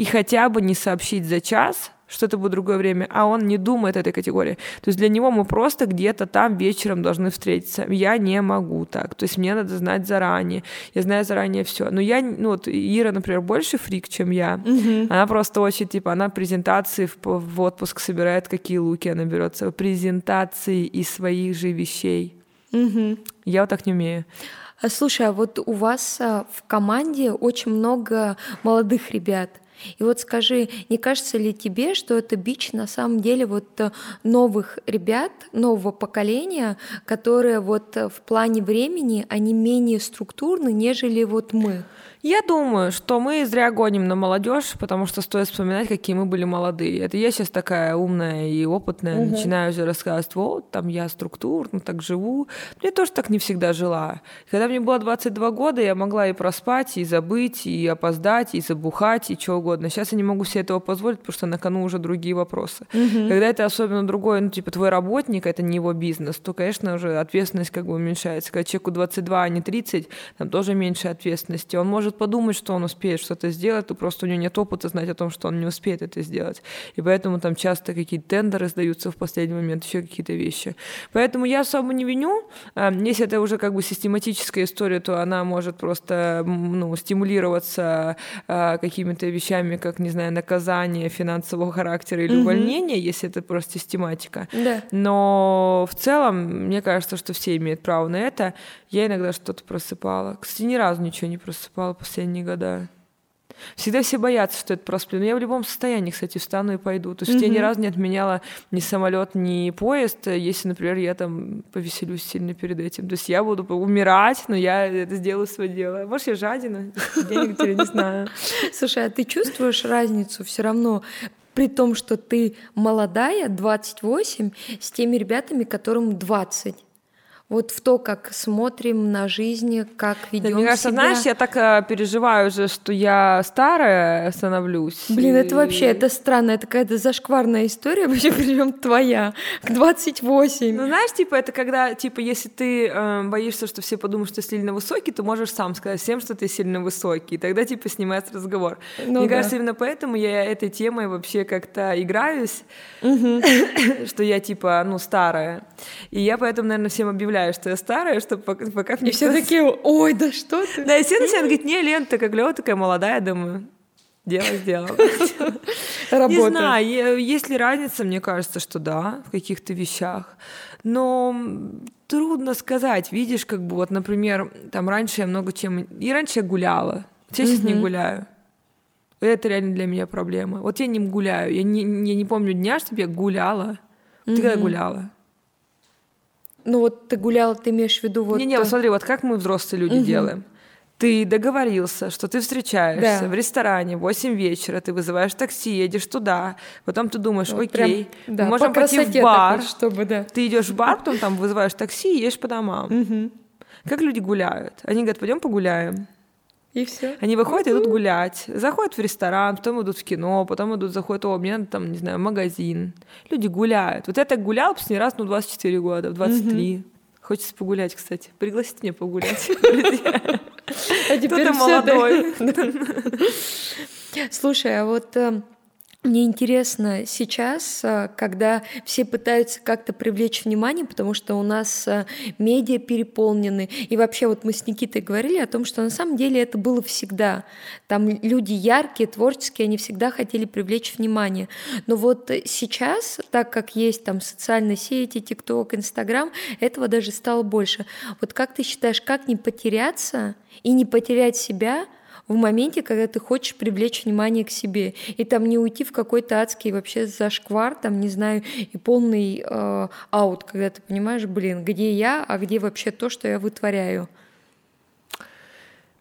и хотя бы не сообщить за час, что это будет другое время, а он не думает этой категории. То есть для него мы просто где-то там вечером должны встретиться. Я не могу так. То есть мне надо знать заранее. Я знаю заранее все. Но я, ну вот Ира, например, больше фрик, чем я. Мгм. Она просто очень, типа, она презентации в, в отпуск собирает, какие луки она берется. Презентации из своих же вещей. Мгм. Я вот так не умею. А, Слушай, а вот у вас а, в команде очень много молодых ребят. И вот скажи, не кажется ли тебе, что это бич на самом деле вот э, новых ребят, нового поколения, которые вот э, в плане времени, они менее структурны, нежели вот мы? Я думаю, что мы зря гоним на молодежь, потому что стоит вспоминать, какие мы были молодые. Это я сейчас такая умная и опытная, Мгм. начинаю уже рассказывать, вот, там я структурно так живу. Я тоже так не всегда жила. Когда мне было 22 года, я могла и проспать, и забыть, и опоздать, и забухать, и что угодно. Сейчас я не могу себе этого позволить, потому что на кону уже другие вопросы. Когда это особенно другой, ну, типа, твой работник, это не его бизнес, то, конечно, уже ответственность как бы уменьшается. Когда человеку 22, а не 30, там тоже меньше ответственности. Он может подумать, что он успеет что-то сделать, то просто у него нет опыта знать о том, что он не успеет это сделать. И поэтому там часто какие-то тендеры сдаются в последний момент, еще какие-то вещи. Поэтому я особо не виню. А, Если это уже как бы систематическая история, то она может просто ну, стимулироваться а, какими-то вещами, как, не знаю, наказание финансового характера или Мгм. увольнение, если это просто систематика. Да. Но в целом, мне кажется, что все имеют право на это. Я иногда что-то просыпала. Кстати, ни разу ничего не просыпала последние года. Всегда все боятся, что это просплю. Но я в любом состоянии, кстати, встану и пойду. То есть я ни разу не отменяла ни самолет, ни поезд, если, например, я там повеселюсь сильно перед этим. То есть я буду умирать, но я это сделаю свое дело. Может, я жадина, денег теперь не знаю. Слушай, а ты чувствуешь разницу все равно при том, что ты молодая, 28, с теми ребятами, которым 20? Вот в то, как смотрим на жизнь, как Да, ведем мне кажется, себя. знаешь, я так э, переживаю уже, что я старая становлюсь. Блин, это И- вообще, это странно, это какая-то зашкварная история, вообще причем твоя, к 28. Ну, знаешь, типа, это когда, типа, если ты э, боишься, что все подумают, что ты сильно высокий, ты можешь сам сказать всем, что ты сильно высокий. И тогда, типа, снимается разговор. Ну Мне да. кажется, именно поэтому я этой темой вообще как-то играюсь, Мгм. что я, типа, ну, старая. И я поэтому, наверное, всем объявляю, что я старая, чтобы пока, пока И мне все кто- такие, ой, да что ты? Да, и все начинают говорить, не, Лен, ты как Лёва, такая молодая, думаю, дело сделала. Не Работает. знаю, есть ли разница, мне кажется, что да, в каких-то вещах. Но трудно сказать. Видишь, как бы вот, например, там раньше я много чем... И раньше я гуляла. Я сейчас не гуляю. Это реально для меня проблема. Вот я не гуляю. Я не, я не помню дня, чтобы я гуляла. Ты когда гуляла? Ну вот ты гуляла, ты имеешь в виду вот... Не-не, вот смотри, вот как мы, взрослые люди, Мгм. делаем. Ты договорился, что ты встречаешься Да. в ресторане в 8 вечера, ты вызываешь такси, едешь туда, потом ты думаешь, вот прям, окей, да, мы можем по пойти в бар, такой, чтобы, да. ты идешь в бар, потом там вызываешь такси и едешь по домам. Мгм. Как люди гуляют? Они говорят, пойдем погуляем. И все. Они выходят и идут гулять. Заходят в ресторан, потом идут в кино, потом идут, заходят, о, мне надо там, не знаю, в магазин. Люди гуляют. Вот я так гуляла последний раз, ну, 24 года, в 23. Хочется погулять, кстати. Пригласите меня погулять, друзья. А теперь молодой. Слушай, а вот э, мне интересно сейчас, э, когда все пытаются как-то привлечь внимание, потому что у нас э, медиа переполнены, и вообще вот мы с Никитой говорили о том, что на самом деле это было всегда. Там люди яркие, творческие, они всегда хотели привлечь внимание. Но вот сейчас, так как есть там социальные сети, ТикТок, Инстаграм, этого даже стало больше. Вот как ты считаешь, как не потеряться и не потерять себя в моменте, когда ты хочешь привлечь внимание к себе, и там не уйти в какой-то адский вообще зашквар, там, не знаю, и полный э, аут, когда ты понимаешь, блин, где я, а где вообще то, что я вытворяю.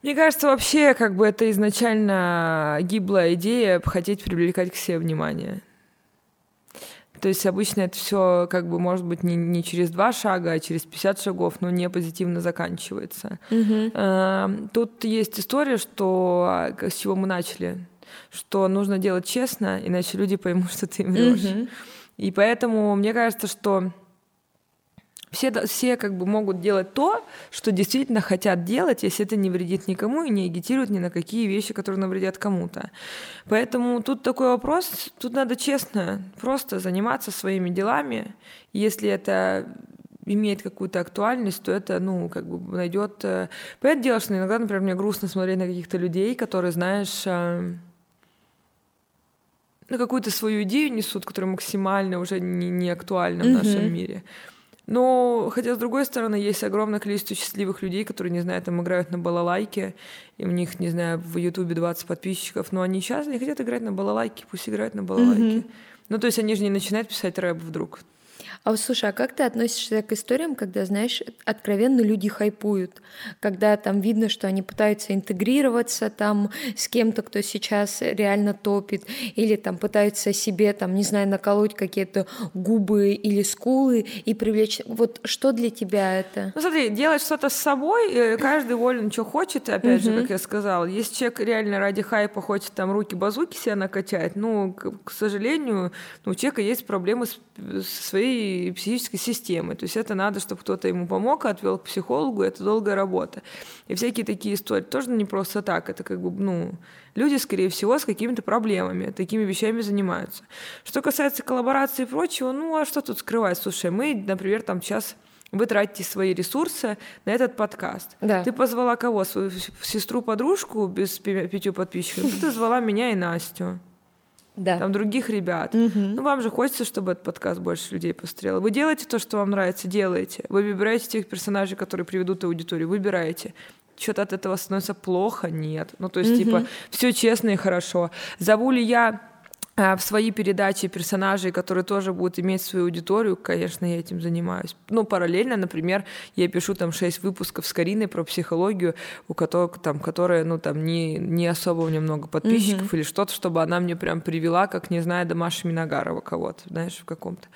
Мне кажется, вообще, как бы это изначально гиблая идея хотеть привлекать к себе внимание. То есть обычно это все как бы может быть не, не через два шага, а через 50 шагов, но не позитивно заканчивается. Угу. Тут есть история, что а, с чего мы начали, что нужно делать честно, иначе люди поймут, что ты врешь. Угу. И поэтому мне кажется, что все, все как бы могут делать то, что действительно хотят делать, если это не вредит никому и не агитирует ни на какие вещи, которые навредят кому-то. Поэтому тут такой вопрос, тут надо честно просто заниматься своими делами. Если это имеет какую-то актуальность, то это, ну, как бы найдет... Э, понятное дело, что иногда, например, мне грустно смотреть на каких-то людей, которые, знаешь, э, на какую-то свою идею несут, которая максимально уже не, не актуальна в mm-hmm. нашем мире. Но, хотя, с другой стороны, есть огромное количество счастливых людей, которые, не знаю, там играют на балалайке, и у них, не знаю, в Ютубе 20 подписчиков, но они сейчас не хотят играть на балалайке, пусть играют на балалайке. Mm-hmm. Ну, то есть они же не начинают писать рэп вдруг. А вот слушай, а как ты относишься к историям, когда, знаешь, откровенно люди хайпуют, когда там видно, что они пытаются интегрироваться там с кем-то, кто сейчас реально топит, или там пытаются себе там, не знаю, наколоть какие-то губы или скулы и привлечь. Вот что для тебя это? Ну смотри, делать что-то с собой, э, каждый волен, что хочет, опять же, как я сказала. Если человек реально ради хайпа хочет там руки-базуки себя накачать, ну, к сожалению, ну, у человека есть проблемы с, со своей психической системы. То есть это надо, чтобы кто-то ему помог, отвел к психологу, это долгая работа. И всякие такие истории тоже не просто так. Это как бы, ну, люди, скорее всего, с какими-то проблемами, такими вещами занимаются. Что касается коллаборации и прочего, ну, а что тут скрывать? Слушай, мы, например, там сейчас вы тратите свои ресурсы на этот подкаст. Да. Ты позвала кого? Свою сестру-подружку без пятью подписчиков? Ты звала меня и Настю да. там других ребят. Угу. Ну, вам же хочется, чтобы этот подкаст больше людей посмотрело. Вы делаете то, что вам нравится, делаете. Вы выбираете тех персонажей, которые приведут аудиторию, выбираете. Что-то от этого становится плохо? Нет. Ну, то есть, угу. типа, все честно и хорошо. Зову ли я в свои передачи персонажей, которые тоже будут иметь свою аудиторию, конечно, я этим занимаюсь. Ну, параллельно, например, я пишу там шесть выпусков с Кариной про психологию, у которых там, которая, ну, там, не, не особо у нее много подписчиков mm-hmm. или что-то, чтобы она мне прям привела, как, не знаю, до Маши Миногарова кого-то, знаешь, в каком-то.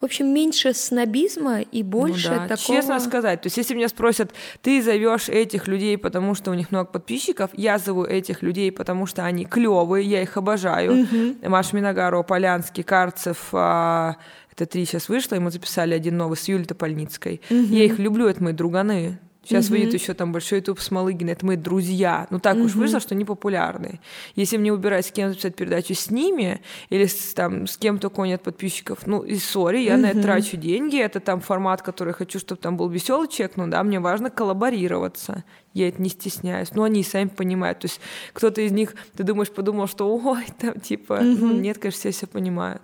В общем, меньше снобизма и больше ну, да. такого... Честно сказать, то есть если меня спросят, ты зовешь этих людей, потому что у них много подписчиков, я зову этих людей, потому что они клевые, я их обожаю. Угу. Маша Миногарова, Полянский, Карцев, а, это три сейчас вышло, и мы записали один новый с Юлей Топольницкой. Угу. Я их люблю, это мои друганы. Сейчас угу. выйдет еще там большой ютуб с Малыгиной, это мои друзья. Ну так угу. уж вышло, что они популярны. Если мне выбирать, с кем записать передачу с ними, или с, там, с кем-то кого нет подписчиков, ну и сори, я угу. на это трачу деньги, это там формат, который хочу, чтобы там был веселый чек, ну да, мне важно коллаборироваться. Я это не стесняюсь. Ну, они сами понимают. То есть кто-то из них, ты думаешь, подумал, что ой, там типа, ну, нет, конечно, все все понимают.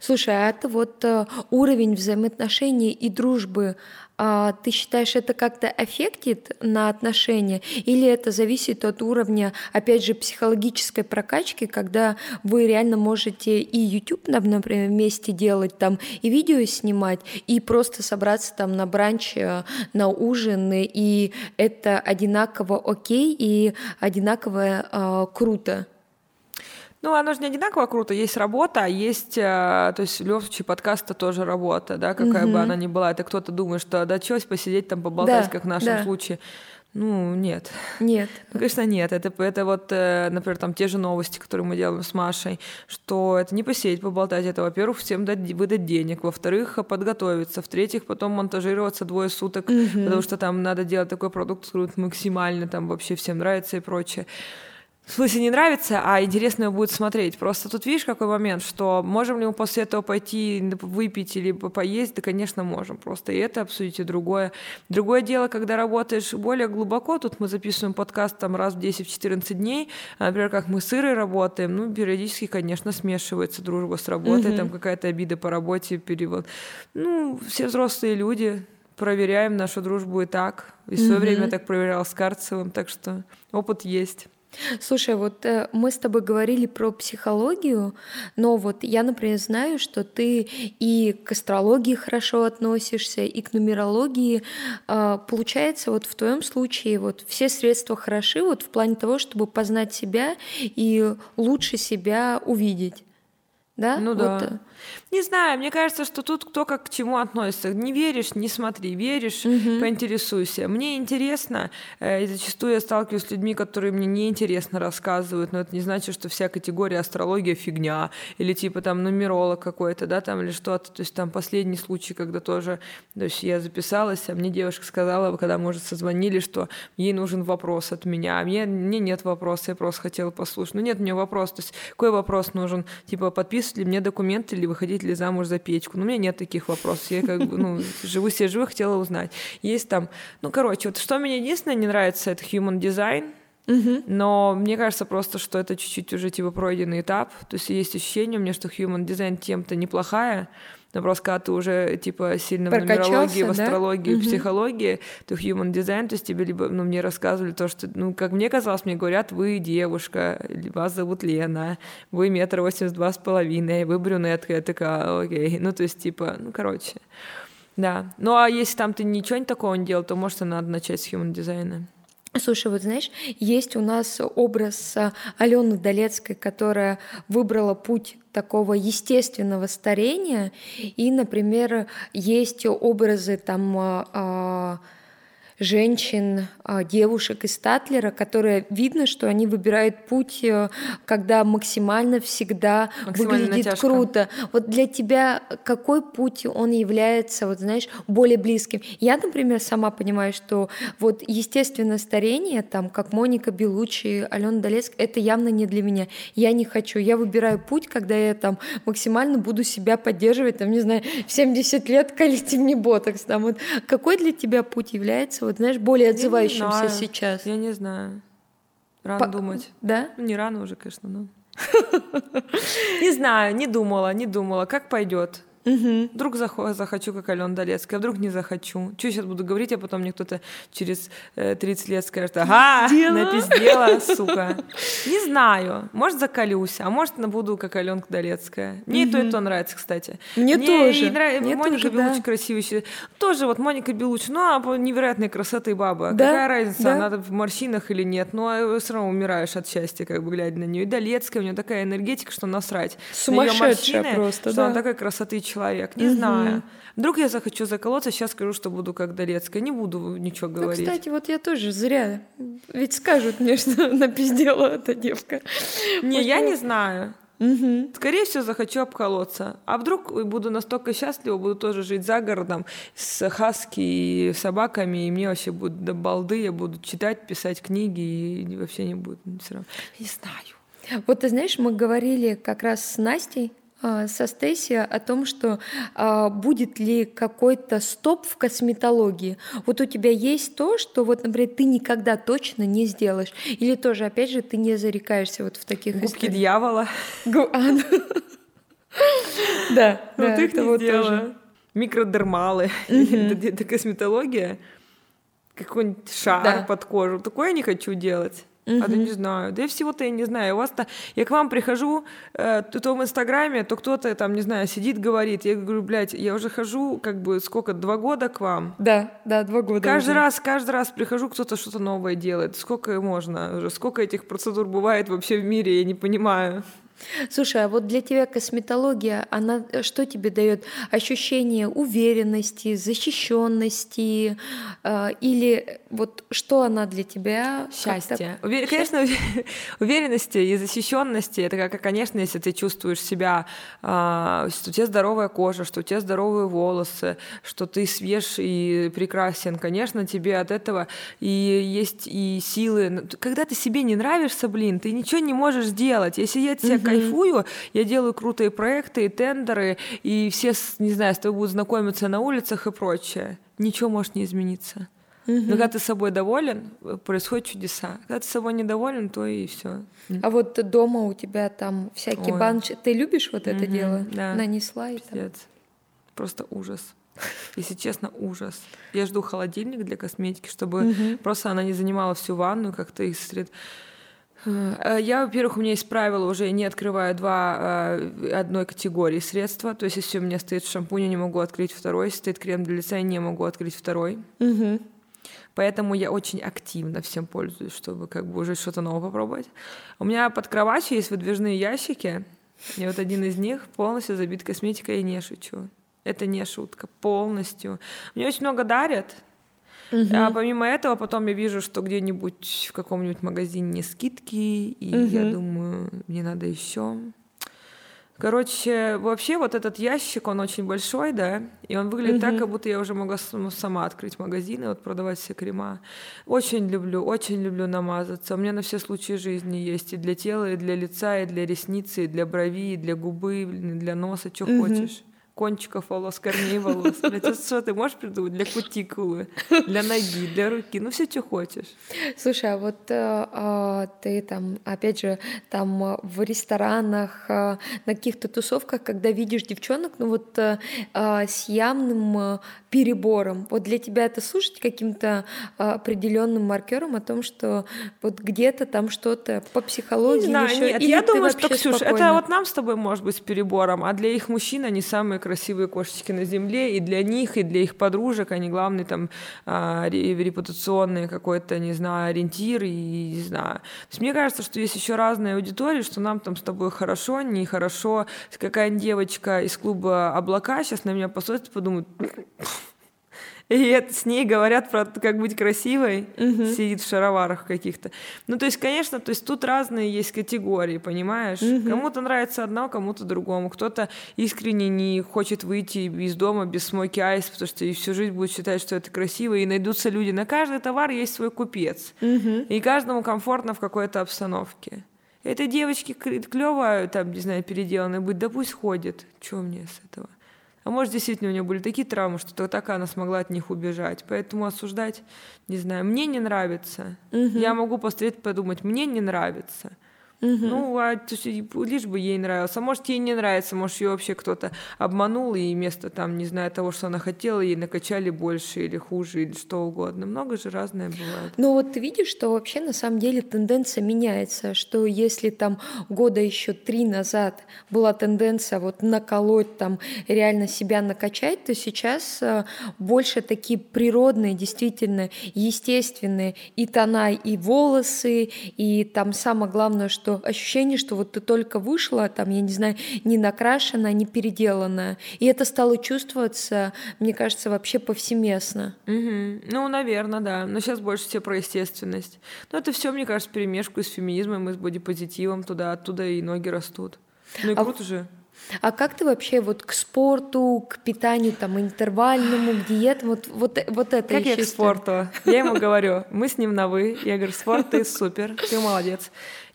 Слушай, а это вот э, уровень взаимоотношений и дружбы, а ты считаешь, это как-то аффектит на отношения, или это зависит от уровня, опять же, психологической прокачки, когда вы реально можете и YouTube, например, вместе делать там, и видео снимать, и просто собраться там на бранч, э, на ужин, и это одинаково окей и одинаково э, круто? Ну, оно же не одинаково круто. Есть работа, а есть... Э, то есть в любом случае подкаст тоже работа, да, какая угу. бы она ни была. Это кто-то думает, что да, чего посидеть там, поболтать, да, как в нашем да. случае. Ну, нет. Нет. Ну, конечно, нет. Это, это вот, э, например, там те же новости, которые мы делаем с Машей, что это не посидеть, поболтать. Это, во-первых, всем дать, выдать денег, во-вторых, подготовиться, в-третьих, потом монтажироваться двое суток, угу. потому что там надо делать такой продукт, который максимально там вообще всем нравится и прочее в смысле не нравится, а интересно его будет смотреть. Просто тут видишь какой момент, что можем ли мы после этого пойти выпить или поесть? Да, конечно, можем. Просто и это обсудить, и другое. Другое дело, когда работаешь более глубоко, тут мы записываем подкаст там раз в 10-14 дней, а, например, как мы с Ирой работаем, ну, периодически, конечно, смешивается дружба с работой, mm-hmm. там какая-то обида по работе, перевод. Ну, все взрослые люди, проверяем нашу дружбу и так. И в свое mm-hmm. время так проверял с Карцевым, так что опыт есть. Слушай, вот э, мы с тобой говорили про психологию, но вот я, например, знаю, что ты и к астрологии хорошо относишься, и к нумерологии. Э, получается, вот в твоем случае вот все средства хороши вот в плане того, чтобы познать себя и лучше себя увидеть. да? Ну Вот, да. Не знаю, мне кажется, что тут кто как к чему относится. Не веришь, не смотри. Веришь, поинтересуйся. Мне интересно, э, и зачастую я сталкиваюсь с людьми, которые мне неинтересно рассказывают, но это не значит, что вся категория астрология фигня, или типа там нумеролог какой-то, да, там, или что-то. То есть там последний случай, когда тоже, то есть я записалась, а мне девушка сказала, когда, может, созвонили, что ей нужен вопрос от меня, а мне, мне нет вопроса, я просто хотела послушать. Ну нет у меня вопрос, то есть какой вопрос нужен? Типа, подписывать ли мне документы или выходить ли замуж за печку? Ну, у меня нет таких вопросов. Я как бы, ну, живу себе живу, хотела узнать. Есть там, ну, короче, вот что мне единственное не нравится, это human design, но мне кажется просто, что это чуть-чуть уже типа пройденный этап. То есть есть ощущение у меня, что human design тем-то неплохая, но просто когда ты уже типа сильно в нумерологии, в астрологии, в психологии, то human design, то есть тебе либо, ну, мне рассказывали то, что, ну, как мне казалось, мне говорят, вы девушка, вас зовут Лена, вы метр восемьдесят два с половиной, вы брюнетка, я такая, окей, ну, то есть, типа, ну, короче, да. Ну, а если там ты ничего такого не делал, то, может, и надо начать с human дизайна. Слушай, вот знаешь, есть у нас образ а, Алены Долецкой, которая выбрала путь такого естественного старения, и, например, есть образы там а, а, женщин, а, девушек из Татлера, которые видно, что они выбирают путь, э, когда максимально всегда Максимально выглядит натяжка. круто. Вот для тебя какой путь он является, вот знаешь, более близким? Я, например, сама понимаю, что вот естественное старение, там, как Моника Белучи, Алена Долецкая, это явно не для меня. Я не хочу. Я выбираю путь, когда я там максимально буду себя поддерживать, там, не знаю, в 70 лет колите мне ботокс. Там, вот. Какой для тебя путь является, вот знаешь, более Я отзывающимся знаю. сейчас? Я не знаю. Рано По- думать. Да? Ну, не рано уже, конечно, но... Не знаю, не думала, не думала, как пойдет. Вдруг захо- захочу, как Алена Долецкая, а вдруг не захочу. Что сейчас буду говорить, а потом мне кто-то через э, 30 лет скажет, ага, напиздела, сука. Не знаю, может закалюсь, а может буду как Аленка Долецкая. Мне и то, и то нравится, кстати. Мне тоже. и нрав- Мне Моника тоже, да. Красивая. Тоже вот Моника Белучи, ну, а невероятной красоты баба. Да, Какая разница, да. она в морщинах или нет, ну, а все равно умираешь от счастья, как бы, глядя на нее. И Долецкая, у нее такая энергетика, что насрать. На Сумасшедшая морщины, просто, что она да. такой красоты человек. Не знаю. Вдруг я захочу заколоться, сейчас скажу, что буду как Долецкая. Не буду ничего Ну, говорить. кстати, вот я тоже зря. Ведь скажут мне, что напиздела эта девка. Не, я не знаю. Скорее всего, захочу обколоться. А вдруг буду настолько счастлива, буду тоже жить за городом с хаски и собаками, и мне вообще будет до балды, я буду читать, писать книги, и вообще не будет все равно. Не знаю. Вот ты знаешь, мы говорили как раз с Настей, со Стейси о том, что а, будет ли какой-то стоп в косметологии. Вот у тебя есть то, что вот, например, ты никогда точно не сделаешь. Или тоже, опять же, ты не зарекаешься вот в таких Губки историях. дьявола. А, ну. Да, Вот да, их это не сделала. Микродермалы. Косметология. Какой-нибудь шар под кожу. Такое я не хочу делать. А да не знаю. Да и всего-то я не знаю. У вас-то... Я к вам прихожу, э, то, то в Инстаграме, то кто-то там, не знаю, сидит, говорит. Я говорю, блядь, я уже хожу, как бы, сколько, два года к вам. Да, да, два года. Каждый уже. раз, каждый раз прихожу, кто-то что-то новое делает. Сколько можно уже? Сколько этих процедур бывает вообще в мире, я не понимаю. Слушай, а вот для тебя косметология, она э, что тебе дает? Ощущение уверенности, защищенности, э, или вот что она для тебя? Счастье. Увер- Конечно, уве- уверенности и защищенности это как, конечно, если ты чувствуешь себя, а, что у тебя здоровая кожа, что у тебя здоровые волосы, что ты свеж и прекрасен, конечно, тебе от этого и есть и силы. Когда ты себе не нравишься, блин, ты ничего не можешь сделать. Если я от себя кайфую, я делаю крутые проекты и тендеры, и все, с- не знаю, с тобой будут знакомиться на улицах и прочее. Ничего может не измениться. Но когда ты собой доволен, э, происходят чудеса. Когда ты собой недоволен, то и все. А вот дома у тебя там всякие Ой. баночки. Ты любишь вот это дело? да. Нанесла и там. Просто ужас. Если честно, ужас. Я жду холодильник для косметики, чтобы просто она не занимала всю ванну, как-то их сред... Э, Я, во-первых, у меня есть правило, уже не открываю два э, одной категории средства. То есть, если у меня стоит шампунь, я не могу открыть второй. Если стоит крем для лица, я не могу открыть второй. Мгм. Поэтому я очень активно всем пользуюсь, чтобы как бы уже что-то новое попробовать. У меня под кроватью есть выдвижные ящики, И вот один из них полностью забит косметикой, я не шучу. Это не шутка, полностью. Мне очень много дарят, Uh-huh. А помимо этого, потом я вижу, что где-нибудь в каком-нибудь магазине скидки, и uh-huh. я думаю, мне надо еще. Короче, вообще вот этот ящик, он очень большой, да, и он выглядит uh-huh. так, как будто я уже могла сама открыть магазин и вот продавать все крема. Очень люблю, очень люблю намазаться. У меня на все случаи жизни есть и для тела, и для лица, и для ресниц, и для брови, и для губы, и для носа, что uh-huh. хочешь кончиков волос, корней волос. Блядь, что ты можешь придумать для кутикулы, для ноги, для руки, ну все, что хочешь. Слушай, а вот э, а, ты там, опять же, там э, в ресторанах, э, на каких-то тусовках, когда видишь девчонок, ну вот э, э, с явным э, перебором, вот для тебя это слушать каким-то э, определенным маркером о том, что вот где-то там что-то по психологии не знаю, еще, нет, или я думаю, что, Ксюш, это вот нам с тобой может быть с перебором, а для их мужчин они самые красивые кошечки на земле, и для них, и для их подружек они главный там а, репутационный какой-то, не знаю, ориентир, и не знаю. То есть мне кажется, что есть еще разные аудитории, что нам там с тобой хорошо, нехорошо. Какая-нибудь девочка из клуба «Облака» сейчас на меня посмотрит и подумает, и это, с ней говорят про как быть красивой, угу. сидит в шароварах каких-то. Ну, то есть, конечно, то есть тут разные есть категории, понимаешь? Угу. Кому-то нравится одно, кому-то другому. Кто-то искренне не хочет выйти из дома без смоки айс, потому что и всю жизнь будет считать, что это красиво, и найдутся люди. На каждый товар есть свой купец. Угу. И каждому комфортно в какой-то обстановке. Этой девочке клево, там, не знаю, переделанной быть, да пусть ходит. Чего мне с этого? А может, действительно у нее были такие травмы, что так она смогла от них убежать. Поэтому осуждать, не знаю, мне не нравится. Угу. Я могу посмотреть, подумать, мне не нравится. Угу. Ну, а то есть, лишь бы ей нравилось. А может, ей не нравится, может, ее вообще кто-то обманул, и вместо там, не знаю, того, что она хотела, ей накачали больше или хуже, или что угодно. Много же разное бывает. Ну вот ты видишь, что вообще на самом деле тенденция меняется, что если там года еще три назад была тенденция вот наколоть там, реально себя накачать, то сейчас э, больше такие природные, действительно естественные и тона, и волосы, и там самое главное, что что ощущение, что вот ты только вышла, там, я не знаю, не накрашенная, не переделанная. И это стало чувствоваться, мне кажется, вообще повсеместно. Угу. Ну, наверное, да. Но сейчас больше все про естественность. Но это все, мне кажется, перемешку с феминизмом и с бодипозитивом туда, оттуда и ноги растут. Ну и а круто же. А как ты вообще вот к спорту, к питанию там интервальному, к диетам, вот, вот, вот это Как я к спорту? Я ему говорю, мы с ним на «вы». Я говорю, спорт, ты супер, ты молодец.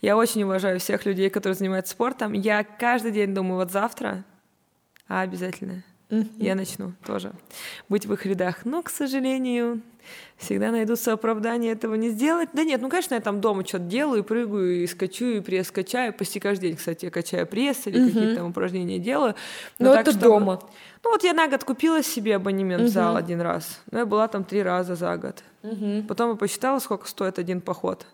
Я очень уважаю всех людей, которые занимаются спортом. Я каждый день думаю, вот завтра, а обязательно, я начну тоже быть в их рядах. Но, к сожалению, всегда найдутся оправдания этого не сделать. Да нет, ну, конечно, я там дома что-то делаю, прыгаю, и скачу, и пресс качаю. Почти каждый день, кстати, я качаю пресс или какие-то там упражнения делаю. Но, Но так, это чтобы... дома. Ну, вот я на год купила себе абонемент в зал один раз. Но я была там три раза за год. Потом я посчитала, сколько стоит один поход.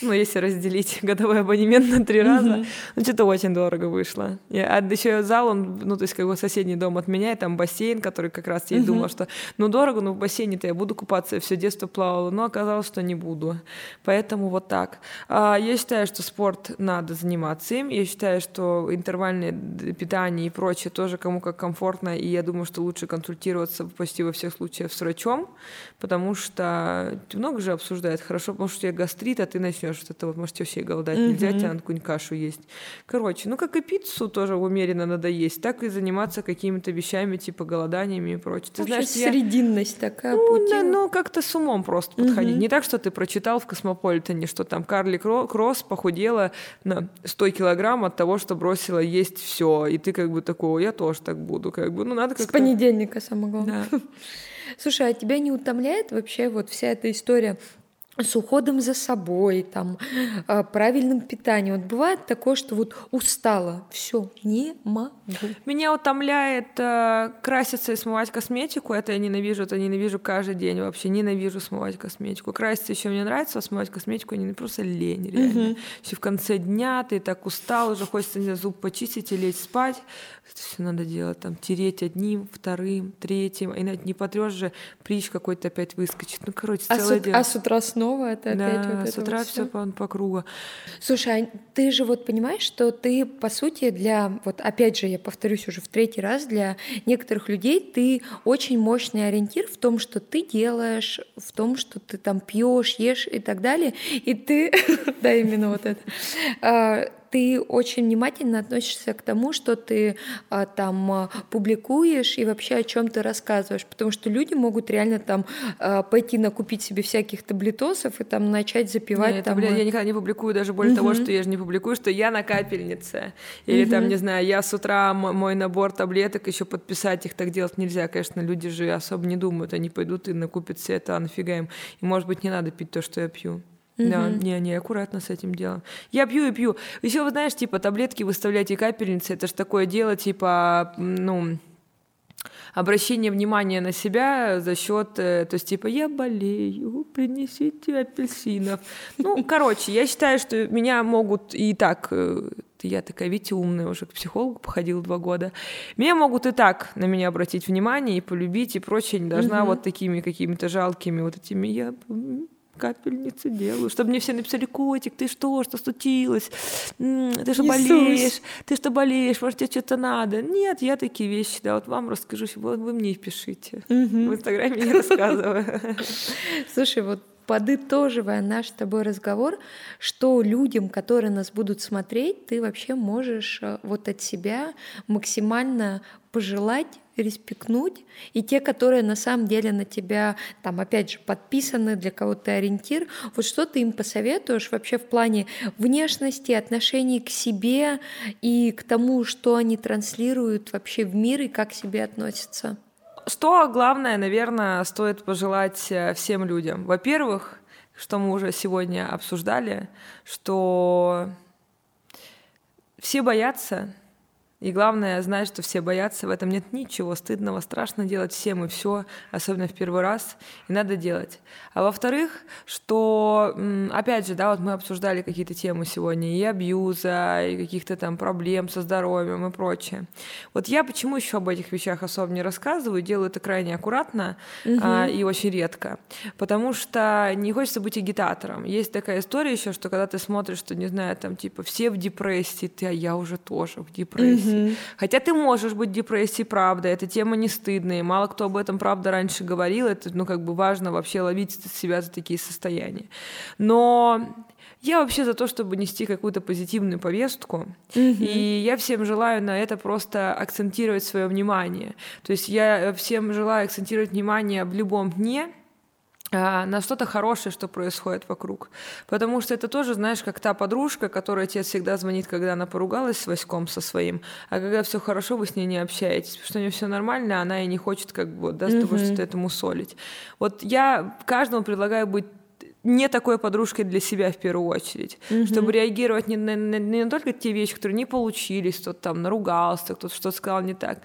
Ну, если разделить годовой абонемент на три раза, ну, что-то очень дорого вышло. Я, а еще зал, он, ну, то есть, как бы соседний дом от меня, и там бассейн, который как раз я думала, что, ну, дорого, но в бассейне-то я буду купаться, я все детство плавала, но оказалось, что не буду. Поэтому вот так. А, я считаю, что спорт надо заниматься им, я считаю, что интервальное питание и прочее тоже кому как комфортно, и я думаю, что лучше консультироваться почти во всех случаях с врачом, потому что много же обсуждает, хорошо, потому что у тебя гастрит, а ты начнешь вот это вот, может, вообще голодать mm-hmm. нельзя, тебе надо кашу есть. Короче, ну как и пиццу тоже умеренно надо есть, так и заниматься какими-то вещами типа голоданиями и прочее. Ты знаешь, срединность я... такая. Ну, да, ну как-то с умом просто mm-hmm. подходить. Не так, что ты прочитал в Космополитене, что там Карли Кросс похудела на 100 килограмм от того, что бросила есть все, и ты как бы такой, я тоже так буду, как бы, ну надо как-то... С понедельника, самое главное. Да. Слушай, а тебя не утомляет вообще вот вся эта история с уходом за собой, там, а, правильным питанием. Вот бывает такое, что вот устала, все, не могу. Меня утомляет э, краситься и смывать косметику. Это я ненавижу, это ненавижу каждый день вообще. Ненавижу смывать косметику. Краситься еще мне нравится, а смывать косметику не просто лень, реально. Угу. Еще в конце дня ты так устал, уже хочется не зуб почистить и лечь спать. Это все надо делать, там, тереть одним, вторым, третьим. И не потрешь же, прищ какой-то опять выскочит. Ну, короче, а с, дело. А с утра снова снова это да, опять вот с утра вот все по, по кругу. Слушай, а ты же вот понимаешь, что ты, по сути, для, вот опять же, я повторюсь уже в третий раз, для некоторых людей ты очень мощный ориентир в том, что ты делаешь, в том, что ты там пьешь, ешь и так далее, и ты, да, именно вот это, а, ты очень внимательно относишься к тому, что ты а, там а, публикуешь и вообще о чем ты рассказываешь, потому что люди могут реально там а, пойти накупить себе всяких таблетосов и там начать запивать. Нет, там, таблет, я никогда не публикую, даже более угу. того, что я же не публикую, что я на капельнице. Или угу. там, не знаю, я с утра мой набор таблеток, еще подписать их так делать нельзя. Конечно, люди же особо не думают, они пойдут и накупят все это, а нафига им. И, может быть, не надо пить то, что я пью. Да, не, не, аккуратно с этим делом. Я пью и пью. Еще, вы знаешь, типа, таблетки выставлять и капельницы, это же такое дело, типа, ну, обращение внимания на себя за счет, э, то есть типа я болею, принесите апельсинов. Ну, короче, я считаю, что меня могут и так э, я такая, видите, умная, уже к психологу походила два года. Меня могут и так на меня обратить внимание и полюбить и прочее. Не должна угу. вот такими какими-то жалкими вот этими я капельницы делаю, чтобы мне все написали, котик, ты что, что случилось? Ты что болеешь? Ты что болеешь? Может, тебе что-то надо? Нет, я такие вещи, да, вот вам расскажу, вот вы мне пишите. В Инстаграме не рассказываю. Слушай, вот подытоживая наш с тобой разговор, что людям, которые нас будут смотреть, ты вообще можешь э, вот от себя максимально пожелать респектнуть, и те, которые на самом деле на тебя, там, опять же, подписаны, для кого-то ориентир, вот что ты им посоветуешь вообще в плане внешности, отношений к себе и к тому, что они транслируют вообще в мир и как к себе относятся? Что главное, наверное, стоит пожелать э, всем людям? Во-первых, что мы уже сегодня обсуждали, что все боятся, и главное, знать, что все боятся, в этом нет ничего стыдного, страшно делать всем и все, особенно в первый раз, и надо делать. А во-вторых, что, опять же, да, вот мы обсуждали какие-то темы сегодня, и абьюза, и каких-то там проблем со здоровьем и прочее. Вот я почему еще об этих вещах особо не рассказываю, делаю это крайне аккуратно угу. а, и очень редко, потому что не хочется быть агитатором. Есть такая история еще, что когда ты смотришь, что, не знаю, там, типа, все в депрессии, ты, а я уже тоже в депрессии. Угу депрессии. Хотя ты можешь быть в депрессии, правда, эта тема не стыдная, мало кто об этом, правда, раньше говорил, это, ну, как бы важно вообще ловить себя за такие состояния. Но я вообще за то, чтобы нести какую-то позитивную повестку, mm-hmm. и я всем желаю на это просто акцентировать свое внимание. То есть я всем желаю акцентировать внимание в любом дне, на что-то хорошее, что происходит вокруг. Потому что это тоже, знаешь, как та подружка, которая тебе всегда звонит, когда она поругалась с Васьком со своим, а когда все хорошо, вы с ней не общаетесь, потому что у нее все нормально, а она и не хочет как бы да, с тобой mm-hmm. что-то этому солить. Вот я каждому предлагаю быть не такой подружкой для себя в первую очередь, mm-hmm. чтобы реагировать не на, не, не только те вещи, которые не получились, кто-то там наругался, кто-то что-то сказал не так,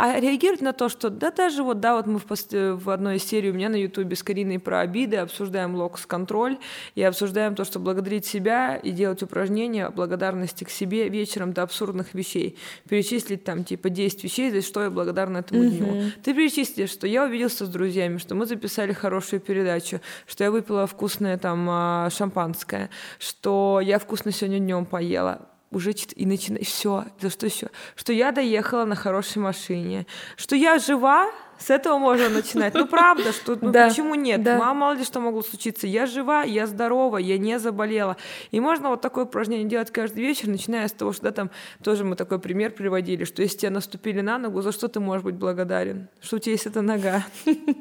а реагировать на то, что да даже вот, да, вот мы в, пост... в одной из серий у меня на ютубе с Кариной про обиды обсуждаем локс-контроль и обсуждаем то, что благодарить себя и делать упражнения благодарности к себе вечером до абсурдных вещей. Перечислить там типа 10 вещей, за что я благодарна этому mm-hmm. дню. Ты перечислишь, что я увиделся с друзьями, что мы записали хорошую передачу, что я выпила вкусное там а, шампанское, что я вкусно сегодня днем поела уже и начинаю, все, за что еще? Что я доехала на хорошей машине, что я жива, с этого можно начинать. Ну, правда, что ну, да, почему нет? Да. Мало, мало ли что могло случиться. Я жива, я здорова, я не заболела. И можно вот такое упражнение делать каждый вечер, начиная с того, что да, там тоже мы такой пример приводили, что если тебе наступили на ногу, за что ты можешь быть благодарен? Что у тебя есть эта нога.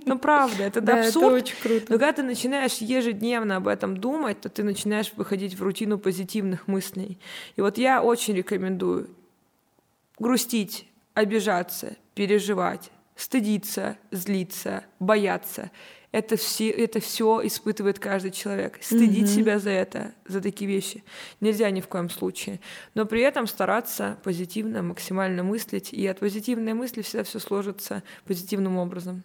Ну, правда, это абсурд. очень круто. Но когда ты начинаешь ежедневно об этом думать, то ты начинаешь выходить в рутину позитивных мыслей. И вот я очень рекомендую грустить, обижаться, переживать, стыдиться, злиться, бояться. Это все, это все испытывает каждый человек. Стыдить mm-hmm. себя за это, за такие вещи нельзя ни в коем случае. Но при этом стараться позитивно, максимально мыслить, и от позитивной мысли всегда все сложится позитивным образом.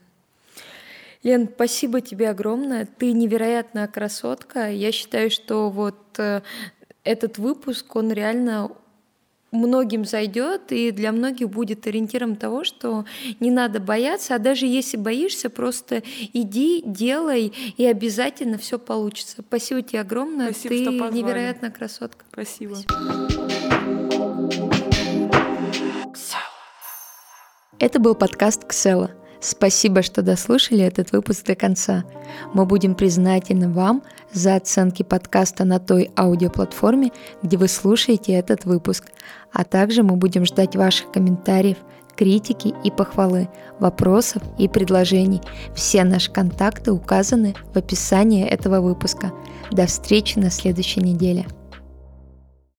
Лен, спасибо тебе огромное. Ты невероятная красотка. Я считаю, что вот э, этот выпуск, он реально многим зайдет и для многих будет ориентиром того, что не надо бояться, а даже если боишься, просто иди, делай, и обязательно все получится. Спасибо тебе огромное, Спасибо, ты невероятная красотка. Спасибо. Это был подкаст Ксела. Спасибо, что дослушали этот выпуск до конца. Мы будем признательны вам за оценки подкаста на той аудиоплатформе, где вы слушаете этот выпуск. А также мы будем ждать ваших комментариев, критики и похвалы, вопросов и предложений. Все наши контакты указаны в описании этого выпуска. До встречи на следующей неделе.